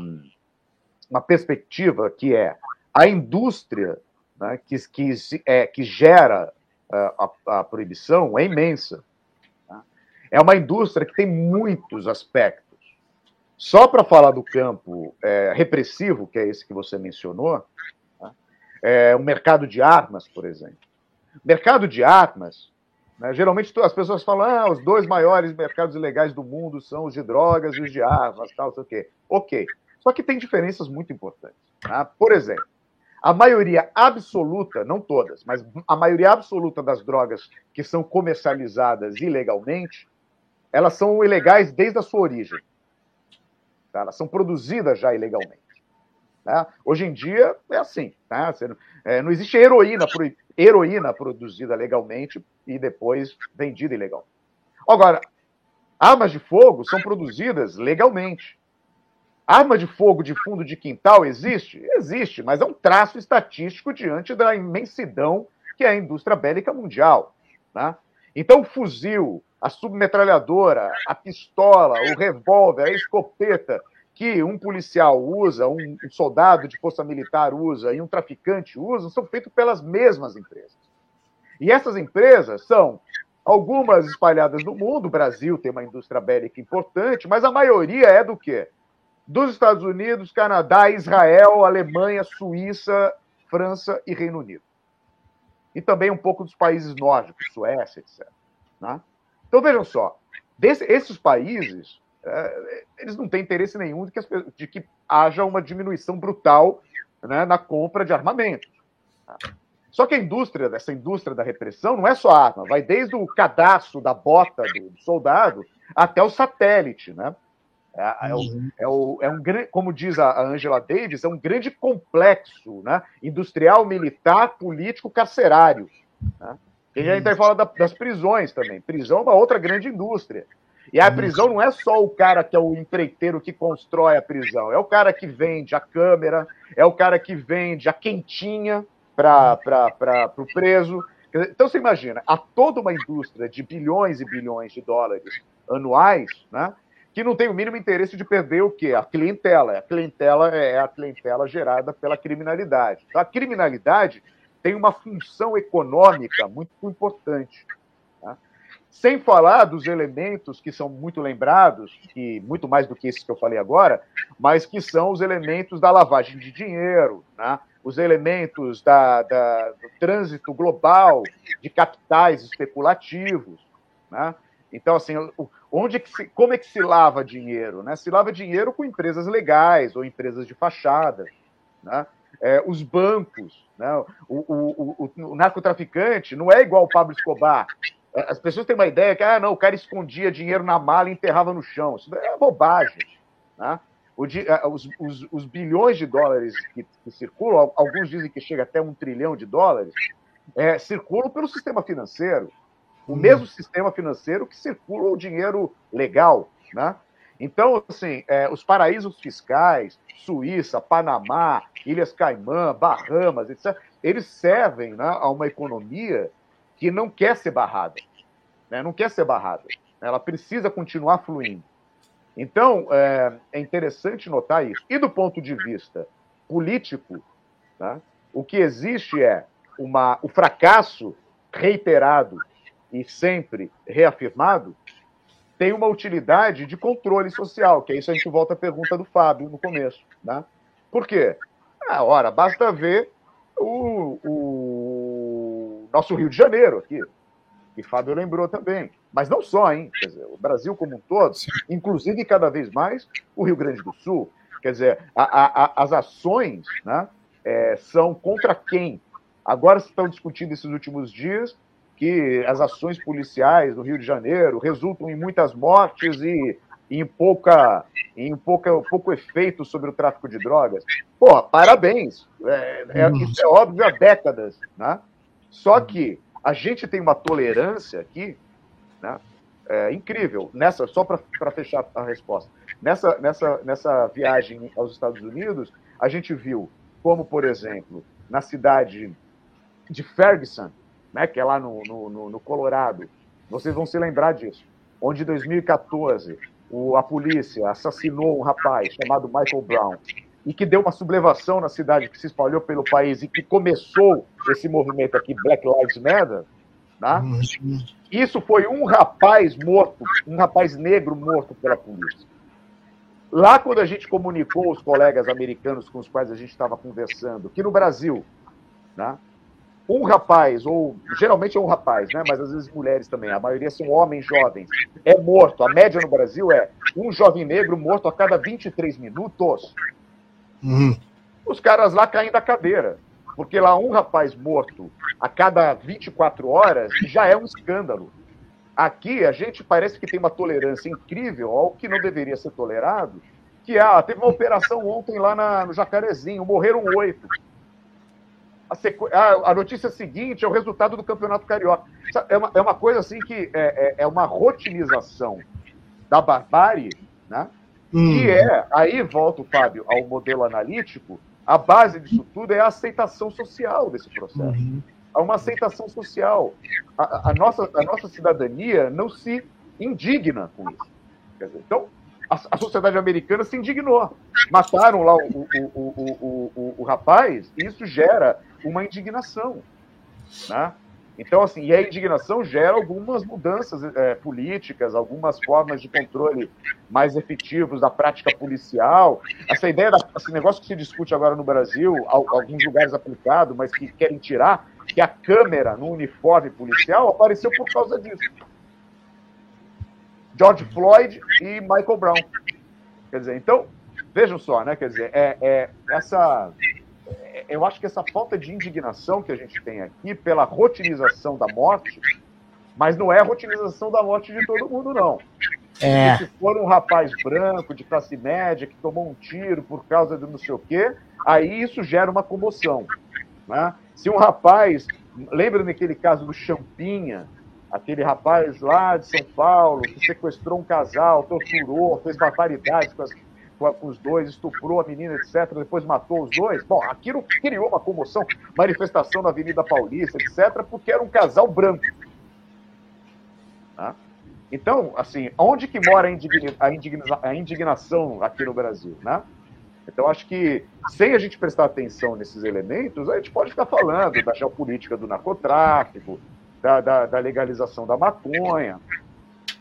uma perspectiva que é a indústria né, que, que, é, que gera uh, a, a, proibição é imensa. Tá? É uma indústria que tem muitos aspectos. Só para falar do campo é, repressivo, que é esse que você mencionou, tá? é, o mercado de armas, por exemplo. Mercado de armas, né, geralmente as pessoas falam, ah, os dois maiores mercados ilegais do mundo são os de drogas e os de armas, tal, sei o quê. Ok. Só que tem diferenças muito importantes. Tá? Por exemplo, a maioria absoluta, não todas, mas a maioria absoluta das drogas que são comercializadas ilegalmente, elas são ilegais desde a sua origem. Tá? Elas são produzidas já ilegalmente. Tá? Hoje em dia é assim. Tá? É, não existe heroína, heroína produzida legalmente e depois vendida ilegalmente. Agora, armas de fogo são produzidas legalmente. Arma de fogo de fundo de quintal existe? Existe, mas é um traço estatístico diante da imensidão que é a indústria bélica mundial. Né? Então, o fuzil, a submetralhadora, a pistola, o revólver, a escopeta que um policial usa, um soldado de força militar usa e um traficante usa, são feitos pelas mesmas empresas. E essas empresas são algumas espalhadas no mundo, o Brasil tem uma indústria bélica importante, mas a maioria é do quê? Dos Estados Unidos, Canadá, Israel, Alemanha, Suíça, França e Reino Unido. E também um pouco dos países nórdicos, Suécia, etc. Né? Então vejam só, desse, esses países, é, eles não têm interesse nenhum de que, as, de que haja uma diminuição brutal né, na compra de armamentos. Tá? Só que a indústria, essa indústria da repressão, não é só arma, vai desde o cadastro da bota do soldado até o satélite, né? É, é, uhum. é, o, é, um grande, como diz a Angela Davis, é um grande complexo né? industrial, militar, político, carcerário. Né? E a gente uhum. fala da, das prisões também. Prisão é uma outra grande indústria. E a uhum. prisão não é só o cara que é o empreiteiro que constrói a prisão, é o cara que vende a câmera, é o cara que vende a quentinha para o preso. Então você imagina, há toda uma indústria de bilhões e bilhões de dólares anuais, né, que não tem o mínimo interesse de perder o quê? A clientela. A clientela é a clientela gerada pela criminalidade. Então, a criminalidade tem uma função econômica muito importante. Tá? Sem falar dos elementos que são muito lembrados, que muito mais do que esses que eu falei agora, mas que são os elementos da lavagem de dinheiro, né? os elementos da, da, do trânsito global de capitais especulativos. Né? Então, assim, onde é que se, como é que se lava dinheiro? Né? Se lava dinheiro com empresas legais ou empresas de fachada. Né? É, os bancos, né? o, o, o, o, narcotraficante não é igual o Pablo Escobar. As pessoas têm uma ideia que ah, não, o cara escondia dinheiro na mala e enterrava no chão. Isso é bobagem. Né? Os, os, os, bilhões de dólares que, que, circulam, alguns dizem que chega até um trilhão de dólares, é, circulam pelo sistema financeiro o mesmo sistema financeiro que circula o dinheiro legal, né? Então, assim, é, os paraísos fiscais, Suíça, Panamá, Ilhas Caimã, Bahamas, etc., eles servem né, a uma economia que não quer ser barrada, né? não quer ser barrada. Ela precisa continuar fluindo. Então, é, é interessante notar isso. E do ponto de vista político, né, o que existe é uma, o fracasso reiterado e sempre reafirmado, tem uma utilidade de controle social, que é isso a gente volta à pergunta do Fábio no começo. Né? Por quê? Ah, ora, basta ver o, o nosso Rio de Janeiro aqui, que Fábio lembrou também. Mas não só, hein? Quer dizer, o Brasil como um todo, inclusive cada vez mais o Rio Grande do Sul. Quer dizer, a, a, as ações né, é, são contra quem? Agora se estão discutindo esses últimos dias que as ações policiais no Rio de Janeiro resultam em muitas mortes e, em, pouca, em pouca, pouco efeito sobre o tráfico de drogas. Pô, parabéns! É, é, isso é óbvio há décadas. Né? Só que a gente tem uma tolerância aqui né? é, incrível. Nessa, só para fechar a resposta. Nessa, nessa, nessa viagem aos Estados Unidos, a gente viu como, por exemplo, na cidade de Ferguson, né, que é lá no, no, no Colorado. Vocês vão se lembrar disso. Onde em 2014 o, a polícia assassinou um rapaz chamado Michael Brown e que deu uma sublevação na cidade que se espalhou pelo país e que começou esse movimento aqui, Black Lives Matter, né? Isso foi um rapaz morto, um rapaz negro morto pela polícia. Lá, quando a gente comunicou os colegas americanos com os quais a gente estava conversando, que no Brasil, né, um rapaz, ou geralmente é um rapaz, né? mas às vezes mulheres também, a maioria são homens jovens, é morto. A média no Brasil é um jovem negro morto a cada 23 minutos. Uhum. Os caras lá caem da cadeira. Porque lá um rapaz morto a cada 24 horas já é um escândalo. Aqui a gente parece que tem uma tolerância incrível ao que não deveria ser tolerado, que é, ah, teve uma operação ontem lá na, no Jacarezinho, morreram oito a, sequ... a, notícia seguinte é o resultado do Campeonato Carioca. É uma, é uma coisa assim que é, é, é uma rotinização da barbárie, né? Hum. Que é, aí volta, Fábio, ao modelo analítico, a base disso tudo é a aceitação social desse processo. Uhum. Há uma aceitação social. A, a, nossa, a nossa cidadania não se indigna com isso. Dizer, então, a, a, sociedade americana se indignou. Mataram lá o, o, o, o, o rapaz, e isso gera uma indignação. Né? Então, assim, e a indignação gera algumas mudanças é, políticas, algumas formas de controle mais efetivos da prática policial. Essa ideia, da, esse negócio que se discute agora no Brasil, alguns lugares aplicado, mas que querem tirar, que a câmera no uniforme policial apareceu por causa disso. George Floyd e Michael Brown. Quer dizer, então, vejam só, né? Quer dizer, é, é essa eu acho que essa falta de indignação que a gente tem aqui pela rotinização da morte, mas não é a rotinização da morte de todo mundo, não. É. Se for um rapaz branco, de classe média, que tomou um tiro por causa de não sei o quê, aí isso gera uma comoção. Né? Se um rapaz, lembra daquele caso do Champinha, aquele rapaz lá de São Paulo, que sequestrou um casal, torturou, fez barbaridades com as com, os dois, estuprou a menina, etc., depois matou os dois. Bom, aquilo criou uma comoção, manifestação na Avenida Paulista, etc., porque era um casal branco. Tá? Então, assim, onde que mora a, indigna, a, indigna, a indignação aqui no Brasil, né? Então, acho que, sem a gente prestar atenção nesses elementos, a gente pode ficar falando da geopolítica do narcotráfico, da, da, da legalização da maconha,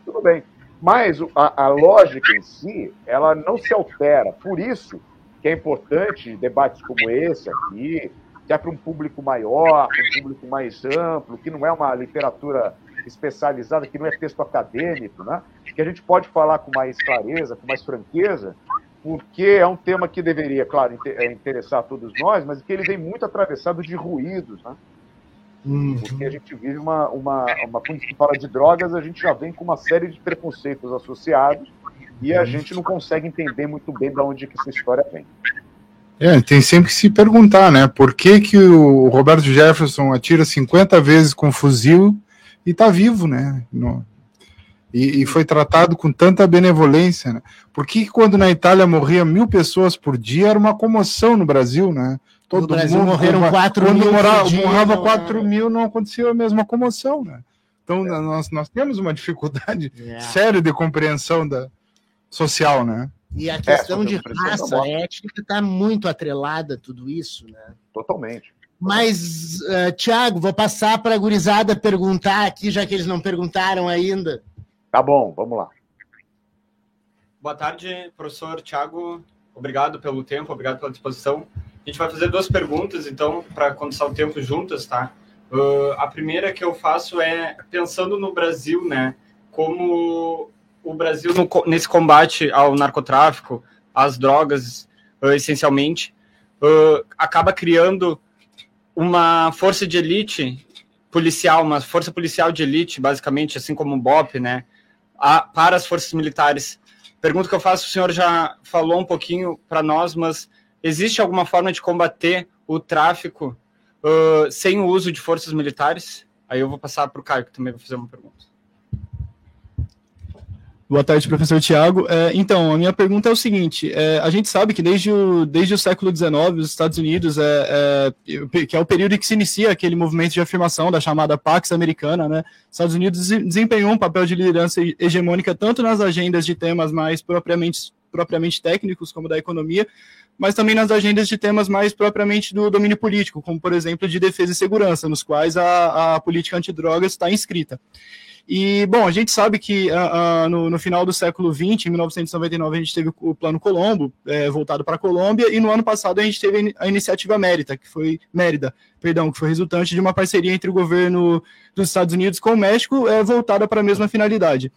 tudo bem. Mas a, a, lógica em si, ela não se altera. Por isso que é importante debates como esse aqui, que é para um público maior, um público mais amplo, que não é uma literatura especializada, que não é texto acadêmico, né? que a gente pode falar com mais clareza, com mais franqueza, porque é um tema que deveria, claro, é, interessar a todos nós, mas que ele vem muito atravessado de ruídos, né? Uhum. Porque a gente vive uma, uma, uma. Quando se fala de drogas, a gente já vem com uma série de preconceitos associados e a gente não consegue entender muito bem de onde que essa história vem. É, tem sempre que se perguntar, né? Por que, que o Roberto Jefferson atira 50 vezes com fuzil e tá vivo, né? No, e, e, foi tratado com tanta benevolência, né? Por que quando na Itália morria mil pessoas por dia era uma comoção no Brasil, né? Todo no Brasil mundo, morreram 4 quando mil. Quando morava 4 mil, não acontecia a mesma comoção, né? Então é. nós, nós temos uma dificuldade é. séria de compreensão da, social, né? E a questão é, de raça étnica está muito atrelada a tudo isso, né? Totalmente. Mas, uh, Tiago, vou passar para a gurizada perguntar aqui, já que eles não perguntaram ainda. Tá bom, vamos lá. Boa tarde, professor Tiago. Obrigado pelo tempo, obrigado pela disposição. Gente vai fazer duas perguntas, então, para condensar o tempo juntas, tá? Uh, a primeira que eu faço é pensando no Brasil, né? Como o Brasil, no, nesse combate ao narcotráfico, às drogas, uh, essencialmente, uh, acaba criando uma força de elite policial, uma força policial de elite, basicamente, assim como o BOP, né? a, para as forças militares. Pergunta que eu faço, o senhor já falou um pouquinho para nós, mas existe alguma forma de combater o tráfico uh, sem o uso de forças militares? Aí eu vou passar para o Caio, que também vai fazer uma pergunta. Boa tarde, professor Tiago. É, então, a minha pergunta é o seguinte: é, a gente sabe que desde o, desde o século XIX, os Estados Unidos, é, é, que é o período em que se inicia aquele movimento de afirmação da chamada Pax Americana, né? Estados Unidos desempenhou um papel de liderança hegemônica tanto nas agendas de temas mais propriamente, propriamente técnicos, como da economia, mas também nas agendas de temas mais propriamente do domínio político, como, por exemplo, de defesa e segurança, nos quais a, a política antidrogas está inscrita. E, bom, a gente sabe que uh, uh, no, no, final do século XX, em 1999, a gente teve o Plano Colombo, é, voltado para a Colômbia, e no ano passado a gente teve a iniciativa Mérida, que foi Mérida, perdão, que foi resultante de uma parceria entre o governo dos Estados Unidos com o México, é, voltada para a mesma finalidade.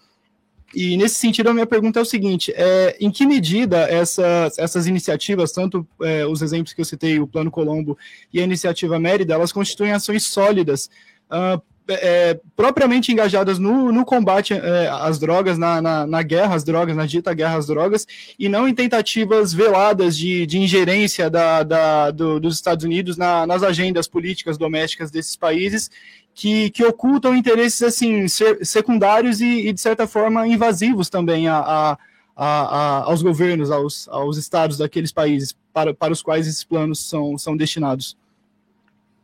E nesse sentido, a minha pergunta é o seguinte: é, em que medida essas, essas iniciativas, tanto é, os exemplos que eu citei, o Plano Colombo e a iniciativa Mérida, elas constituem ações sólidas uh, é, propriamente engajadas no, no combate é, às drogas, na, na, na, guerra às drogas, na dita guerra às drogas, e não em tentativas veladas de, de ingerência da, da, do, dos Estados Unidos na, nas agendas políticas domésticas desses países, que, que ocultam interesses assim secundários e, e, de certa forma, invasivos também a, a, a, aos governos, aos, aos estados daqueles países para, para os quais esses planos são, são destinados.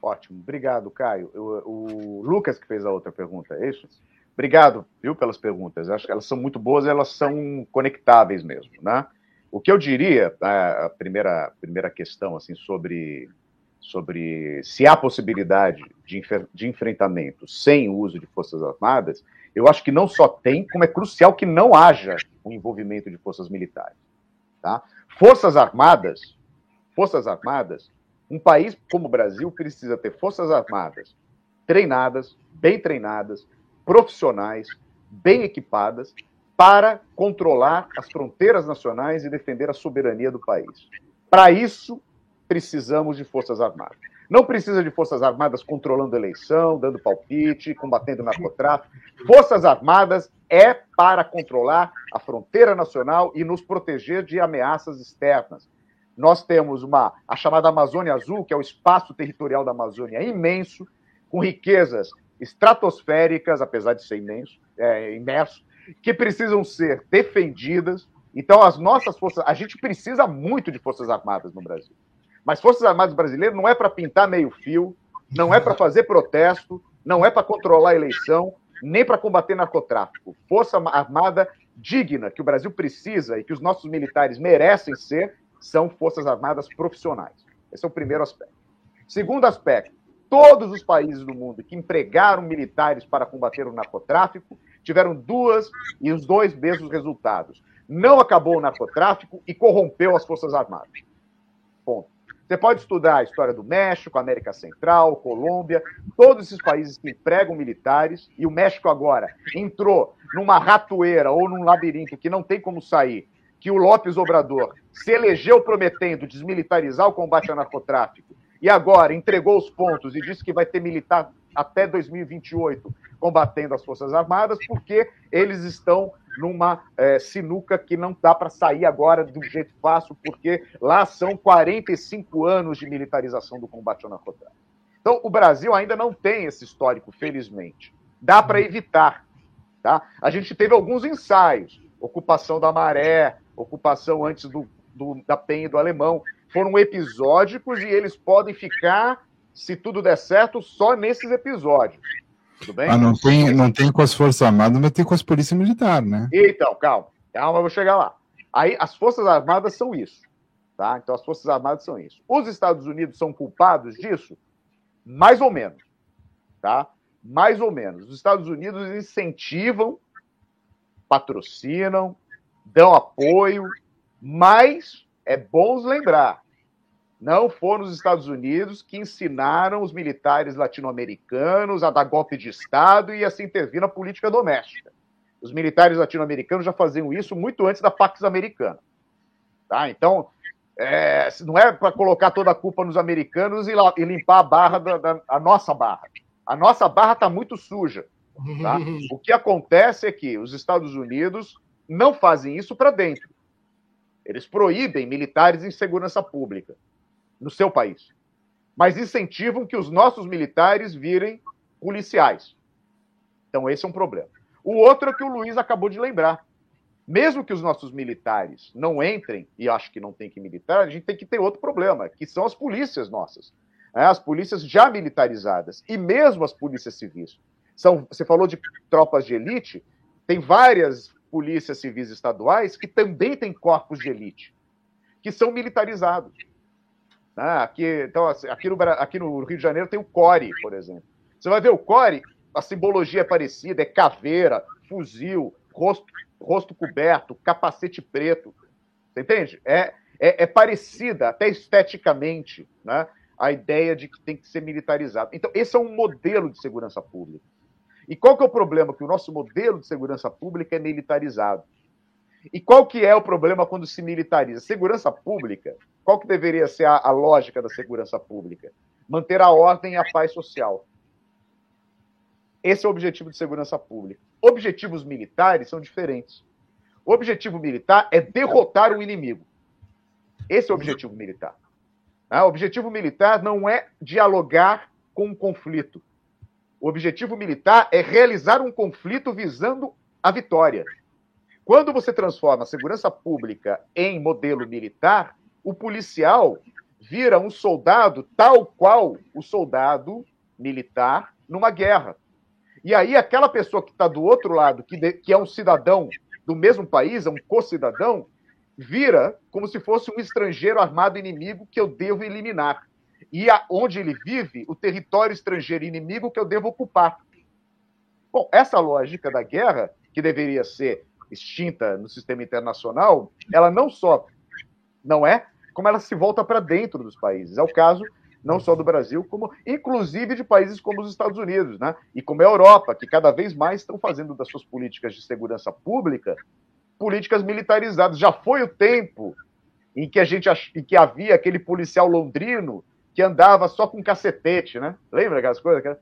Ótimo, obrigado, Caio. O, o, Lucas que fez a outra pergunta, é isso? Obrigado, viu, pelas perguntas. Acho que elas são muito boas, elas são conectáveis mesmo, né? O que eu diria, a primeira, primeira questão, assim, sobre, sobre se há possibilidade de, de enfrentamento sem o uso de forças armadas, eu acho que não só tem, como é crucial que não haja o envolvimento de forças militares, tá? Forças armadas, forças armadas um país como o Brasil precisa ter forças armadas treinadas, bem treinadas, profissionais, bem equipadas, para controlar as fronteiras nacionais e defender a soberania do país. Para isso, precisamos de forças armadas. Não precisa de forças armadas controlando a eleição, dando palpite, combatendo o narcotráfico. Forças armadas é para controlar a fronteira nacional e nos proteger de ameaças externas, nós temos uma, a chamada Amazônia Azul, que é o espaço territorial da Amazônia imenso, com riquezas estratosféricas, apesar de ser imenso, é, imerso, que precisam ser defendidas Então, as nossas forças. A gente precisa muito de Forças Armadas no Brasil. Mas Forças Armadas brasileiras não é para pintar meio-fio, não é para fazer protesto, não é para controlar a eleição, nem para combater narcotráfico. Força Armada digna, que o Brasil precisa e que os nossos militares merecem ser, são Forças Armadas profissionais. Esse é o primeiro aspecto. Segundo aspecto, todos os países do mundo que empregaram militares para combater o narcotráfico tiveram duas e os dois mesmos resultados. Não acabou o narcotráfico e corrompeu as Forças Armadas. Você pode estudar a história do México, América Central, Colômbia, todos esses países que empregam militares, e o México agora entrou numa ratoeira ou num labirinto que não tem como sair, que o Lopes Obrador se elegeu prometendo desmilitarizar o combate ao narcotráfico e agora entregou os pontos e disse que vai ter militar até 2028 combatendo as Forças Armadas, porque eles estão numa é, sinuca que não dá para sair agora do jeito fácil, porque lá são 45 anos de militarização do combate ao narcotráfico. Então, o Brasil ainda não tem esse histórico, felizmente. Dá para evitar. Tá? A gente teve alguns ensaios, ocupação da Maré, ocupação antes do, do, da PEN e do Alemão, foram episódicos e eles podem ficar, se tudo der certo, só nesses episódios. Tudo bem? Ah, não tem, não tem com as Forças Armadas, mas tem com as Polícias Militares, né? Então, calma. Calma, eu vou chegar lá. Aí, as Forças Armadas são isso. Tá? Então, as Forças Armadas são isso. Os Estados Unidos são culpados disso? Mais ou menos. Tá? Mais ou menos. Os Estados Unidos incentivam, patrocinam, dão apoio, mas é bom lembrar, não foram os Estados Unidos que ensinaram os militares latino-americanos a dar golpe de Estado e a se intervir na política doméstica. Os militares latino-americanos já faziam isso muito antes da Pax Americana. Tá? Então, é, não é para colocar toda a culpa nos americanos e, e limpar a barra da, da a nossa barra. A nossa barra está muito suja. Tá? O que acontece é que os Estados Unidos não fazem isso para dentro. Eles proíbem militares em segurança pública no seu país, mas incentivam que os nossos militares virem policiais. Então, esse é um problema. O outro é que o Luiz acabou de lembrar. Mesmo que os nossos militares não entrem, e acho que não tem que militar, a gente tem que ter outro problema, que são as polícias nossas. Né? As polícias já militarizadas, e mesmo as polícias civis. São, você falou de tropas de elite, tem várias polícias civis estaduais que também têm corpos de elite, que são militarizados. Ah, aqui, então, assim, aqui, no, aqui no Rio de Janeiro tem o CORE, por exemplo. Você vai ver o CORE, a simbologia é parecida, é caveira, fuzil, rosto, rosto coberto, capacete preto. Você entende? É, é, é parecida, até esteticamente, né, a ideia de que tem que ser militarizado. Então, esse é um modelo de segurança pública. E qual que é o problema? Que o nosso modelo de segurança pública é militarizado. E qual que é o problema quando se militariza? Segurança pública, qual que deveria ser a, a lógica da segurança pública? Manter a ordem e a paz social. Esse é o objetivo de segurança pública. Objetivos militares são diferentes. O objetivo militar é derrotar o inimigo. Esse é o objetivo militar. Ah, o objetivo militar não é dialogar com um conflito. O objetivo militar é realizar um conflito visando a vitória. Quando você transforma a segurança pública em modelo militar, o policial vira um soldado tal qual o soldado militar numa guerra. E aí, aquela pessoa que está do outro lado, que, de, que é um cidadão do mesmo país, é um co-cidadão, vira como se fosse um estrangeiro armado inimigo que eu devo eliminar. E a, onde ele vive, o território estrangeiro inimigo que eu devo ocupar. Bom, essa lógica da guerra, que deveria ser extinta no sistema internacional, ela não só não é, como ela se volta para dentro dos países. É o caso não só do Brasil, como inclusive de países como os Estados Unidos, né? E como a Europa, que cada vez mais estão fazendo das suas políticas de segurança pública políticas militarizadas. Já foi o tempo em que a gente em que havia aquele policial londrino que andava só com cacetete, né? Lembra aquelas coisas?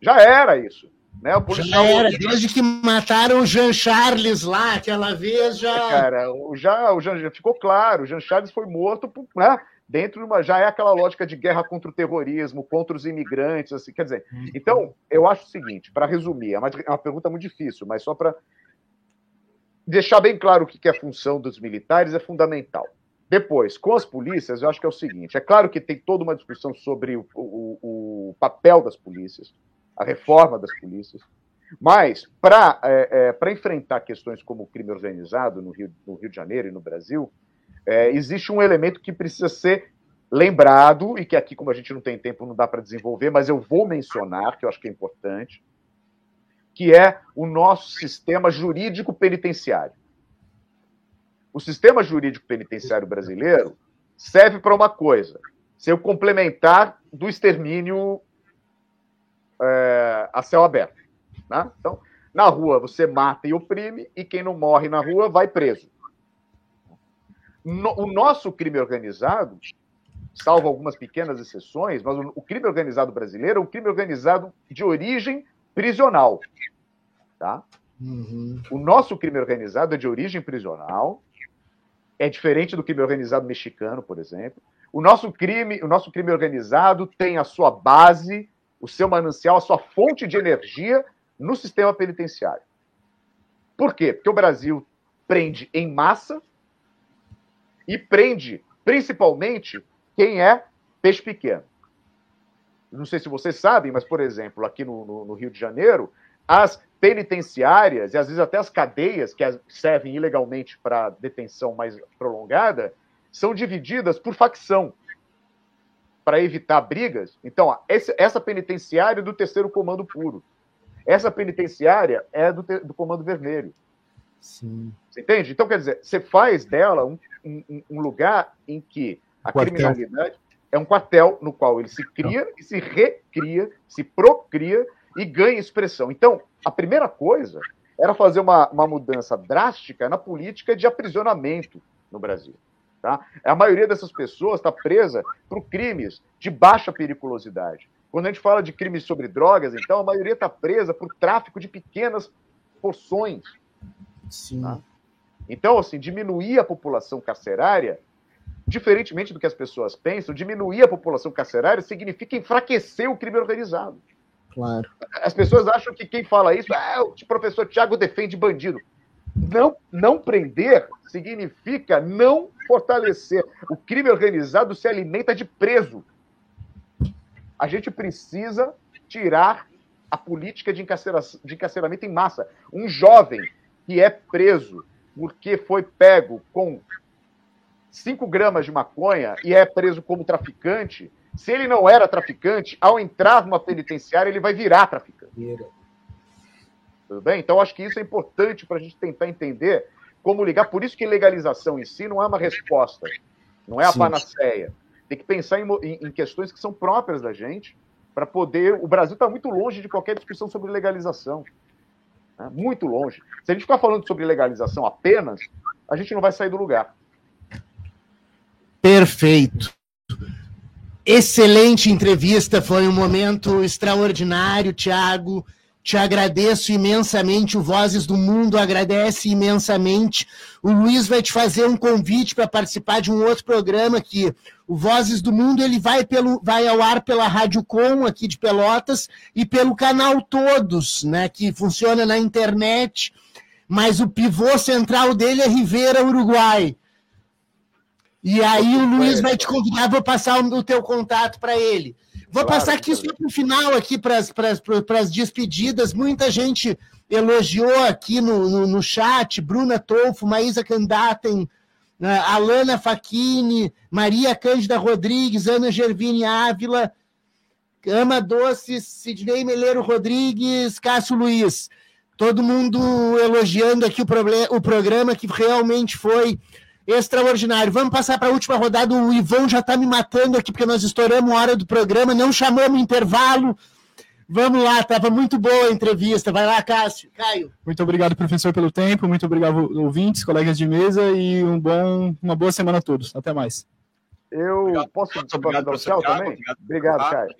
Já era isso. Né? O policial... Já era, desde que mataram o Jean Charles lá, aquela vez já. É, cara, o, já, o Jean, já ficou claro, o Jean Charles foi morto por, né? dentro de uma. Já é aquela lógica de guerra contra o terrorismo, contra os imigrantes, assim, quer dizer. Uhum. Então, eu acho o seguinte, para resumir, é uma, é uma pergunta muito difícil, mas só para. deixar bem claro o que é a função dos militares é fundamental. Depois, com as polícias, eu acho que é o seguinte: é claro que tem toda uma discussão sobre o, o, o papel das polícias, a reforma das polícias, mas para é, é, enfrentar questões como o crime organizado no Rio, no Rio de Janeiro e no Brasil, é, existe um elemento que precisa ser lembrado e que aqui, como a gente não tem tempo, não dá para desenvolver, mas eu vou mencionar, que eu acho que é importante, que é o nosso sistema jurídico penitenciário. O sistema jurídico penitenciário brasileiro serve para uma coisa: ser o complementar do extermínio é, a céu aberto. Né? Então, na rua você mata e oprime, e quem não morre na rua vai preso. No, o nosso crime organizado, salvo algumas pequenas exceções, mas o, o crime organizado brasileiro é um crime organizado de origem prisional. Tá? Uhum. O nosso crime organizado é de origem prisional, é diferente do crime organizado mexicano, por exemplo. O nosso crime, o nosso crime organizado tem a sua base, o seu manancial, a sua fonte de energia no sistema penitenciário. Por quê? Porque o Brasil prende em massa e prende principalmente quem é peixe pequeno. Não sei se vocês sabem, mas, por exemplo, aqui no, no, no Rio de Janeiro, as penitenciárias e às vezes até as cadeias que servem ilegalmente para detenção mais prolongada são divididas por facção para evitar brigas. Então, esse, essa penitenciária é do terceiro comando puro. Essa penitenciária é do, do comando vermelho. Sim. Você entende? Então, quer dizer, você faz dela um, um, um lugar em que a quartel. criminalidade é um quartel no qual ele se cria e se recria, se procria e ganha expressão. Então, a primeira coisa era fazer uma, uma mudança drástica na política de aprisionamento no Brasil. Tá? A maioria dessas pessoas está presa por crimes de baixa periculosidade. Quando a gente fala de crimes sobre drogas, então, a maioria está presa por tráfico de pequenas porções. Sim. Tá? Então, assim, diminuir a população carcerária, diferentemente do que as pessoas pensam, diminuir a população carcerária significa enfraquecer o crime organizado. Claro. As pessoas acham que quem fala isso é o professor Tiago defende bandido. Não, não prender significa não fortalecer. O crime organizado se alimenta de preso. A gente precisa tirar a política de, de encarceramento em massa. Um jovem que é preso porque foi pego com 5 gramas de maconha e é preso como traficante, se ele não era traficante, ao entrar numa penitenciária, ele vai virar traficante. Tudo bem? Então, acho que isso é importante para a gente tentar entender como ligar. Por isso que legalização em si não é uma resposta, não é a Sim. panaceia. Tem que pensar em, em, questões que são próprias da gente para poder. O Brasil está muito longe de qualquer discussão sobre legalização. Né? Muito longe. Se a gente ficar falando sobre legalização apenas, a gente não vai sair do lugar. Perfeito. Excelente entrevista, foi um momento extraordinário, Tiago. Te agradeço imensamente, o Vozes do Mundo agradece imensamente. O Luiz vai te fazer um convite para participar de um outro programa que o Vozes do Mundo ele vai, pelo, vai ao ar pela Rádio Com aqui de Pelotas e pelo canal Todos, né, que funciona na internet, mas o pivô central dele é Rivera, Uruguai. E aí o Luiz vai te convidar, vou passar o teu contato para ele. Vou claro, passar aqui só para o final, aqui para as despedidas. Muita gente elogiou aqui no, no, no chat, Bruna Tolfo, Maísa Candaten, né, Alana Facchini, Maria Cândida Rodrigues, Ana Gervini Ávila, Ama Doce, Sidney Meleiro Rodrigues, Cássio Luiz. Todo mundo elogiando aqui o, o programa, que realmente foi extraordinário. Vamos passar para a última rodada. O Ivão já está me matando aqui, porque nós estouramos a hora do programa, não chamamos intervalo. Vamos lá, estava muito boa a entrevista. Vai lá, Cássio. Caio. Muito obrigado, professor, pelo tempo. Muito obrigado, ouvintes, colegas de mesa e um bom, uma boa semana a todos. Até mais. Eu obrigado, posso obrigado, professor também? Obrigado, obrigado Caio.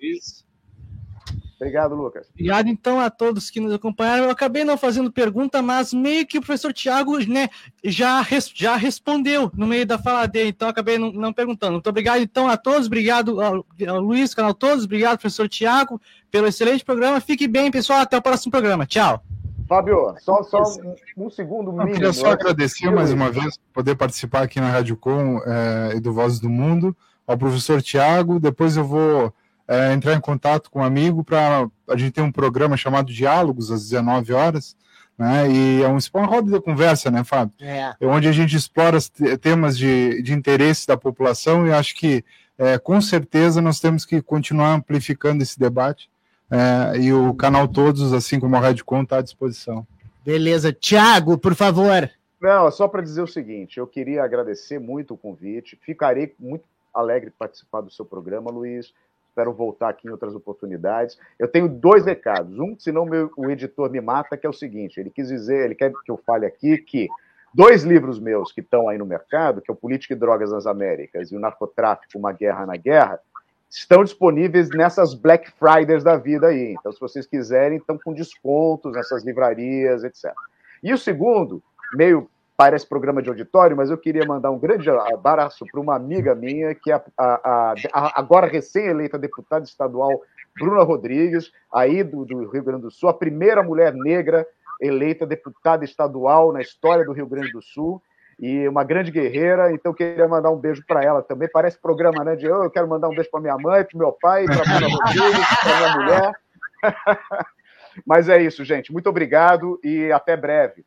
Obrigado, Lucas. Obrigado, então, a todos que nos acompanharam. Eu acabei não fazendo pergunta, mas meio que o professor Tiago né, já, res, já respondeu no meio da fala dele, então acabei não, não, perguntando. Muito obrigado, então, a todos. Obrigado ao, ao Luiz, canal todos. Obrigado, professor Tiago, pelo excelente programa. Fique bem, pessoal. Até o próximo programa. Tchau. Fábio, só, só um, um segundo Eu queria só agradecer mais uma vez por poder participar aqui na Rádio Com é, e do Vozes do Mundo, ao professor Tiago. Depois eu vou é, entrar em contato com um amigo para a gente ter um programa chamado Diálogos às 19 horas. Né, e é um, uma roda de conversa, né, Fábio? É. É onde a gente explora temas de, de interesse da população e acho que, é, com certeza, nós temos que continuar amplificando esse debate. é, e o canal Todos, assim como a Rádio Com, está à disposição. Beleza. Tiago, por favor. Não, é só para dizer o seguinte, eu queria agradecer muito o convite, ficarei muito alegre de participar do seu programa, Luiz, espero voltar aqui em outras oportunidades. Eu tenho dois recados, um, senão meu, o editor me mata, que é o seguinte, ele quis dizer, ele quer que eu fale aqui que dois livros meus que estão aí no mercado, que é o Política e Drogas nas Américas e o Narcotráfico, Uma Guerra na Guerra, estão disponíveis nessas Black Fridays da vida aí. Então, se vocês quiserem, estão com descontos nessas livrarias, etc. E o segundo, meio parece programa de auditório, mas eu queria mandar um grande abraço para uma amiga minha, que é a, a- a- agora recém-eleita deputada estadual, Bruna Rodrigues, aí do, do Rio Grande do Sul, a primeira mulher negra eleita deputada estadual na história do Rio Grande do Sul, e uma grande guerreira, então queria mandar um beijo para ela também. Parece programa, né? De "Oh, eu quero mandar um beijo para minha mãe, para meu pai, para Bruna Rodrigues, para minha mulher. Mas é isso, gente. Muito obrigado e até breve.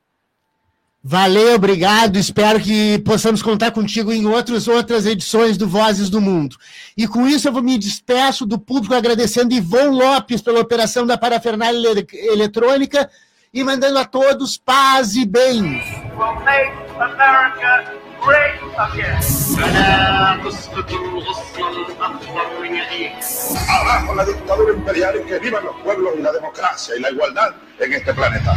Valeu, obrigado. Espero que possamos contar contigo em outras outras edições do Vozes do Mundo. E com isso eu vou me despeço do público agradecendo Ivon Lopes pela operação da parafernália ele- eletrônica e mandando a todos paz e bem. Abajo la dictadura imperial y que vivan los pueblos y la democracia y la igualdad en este planeta.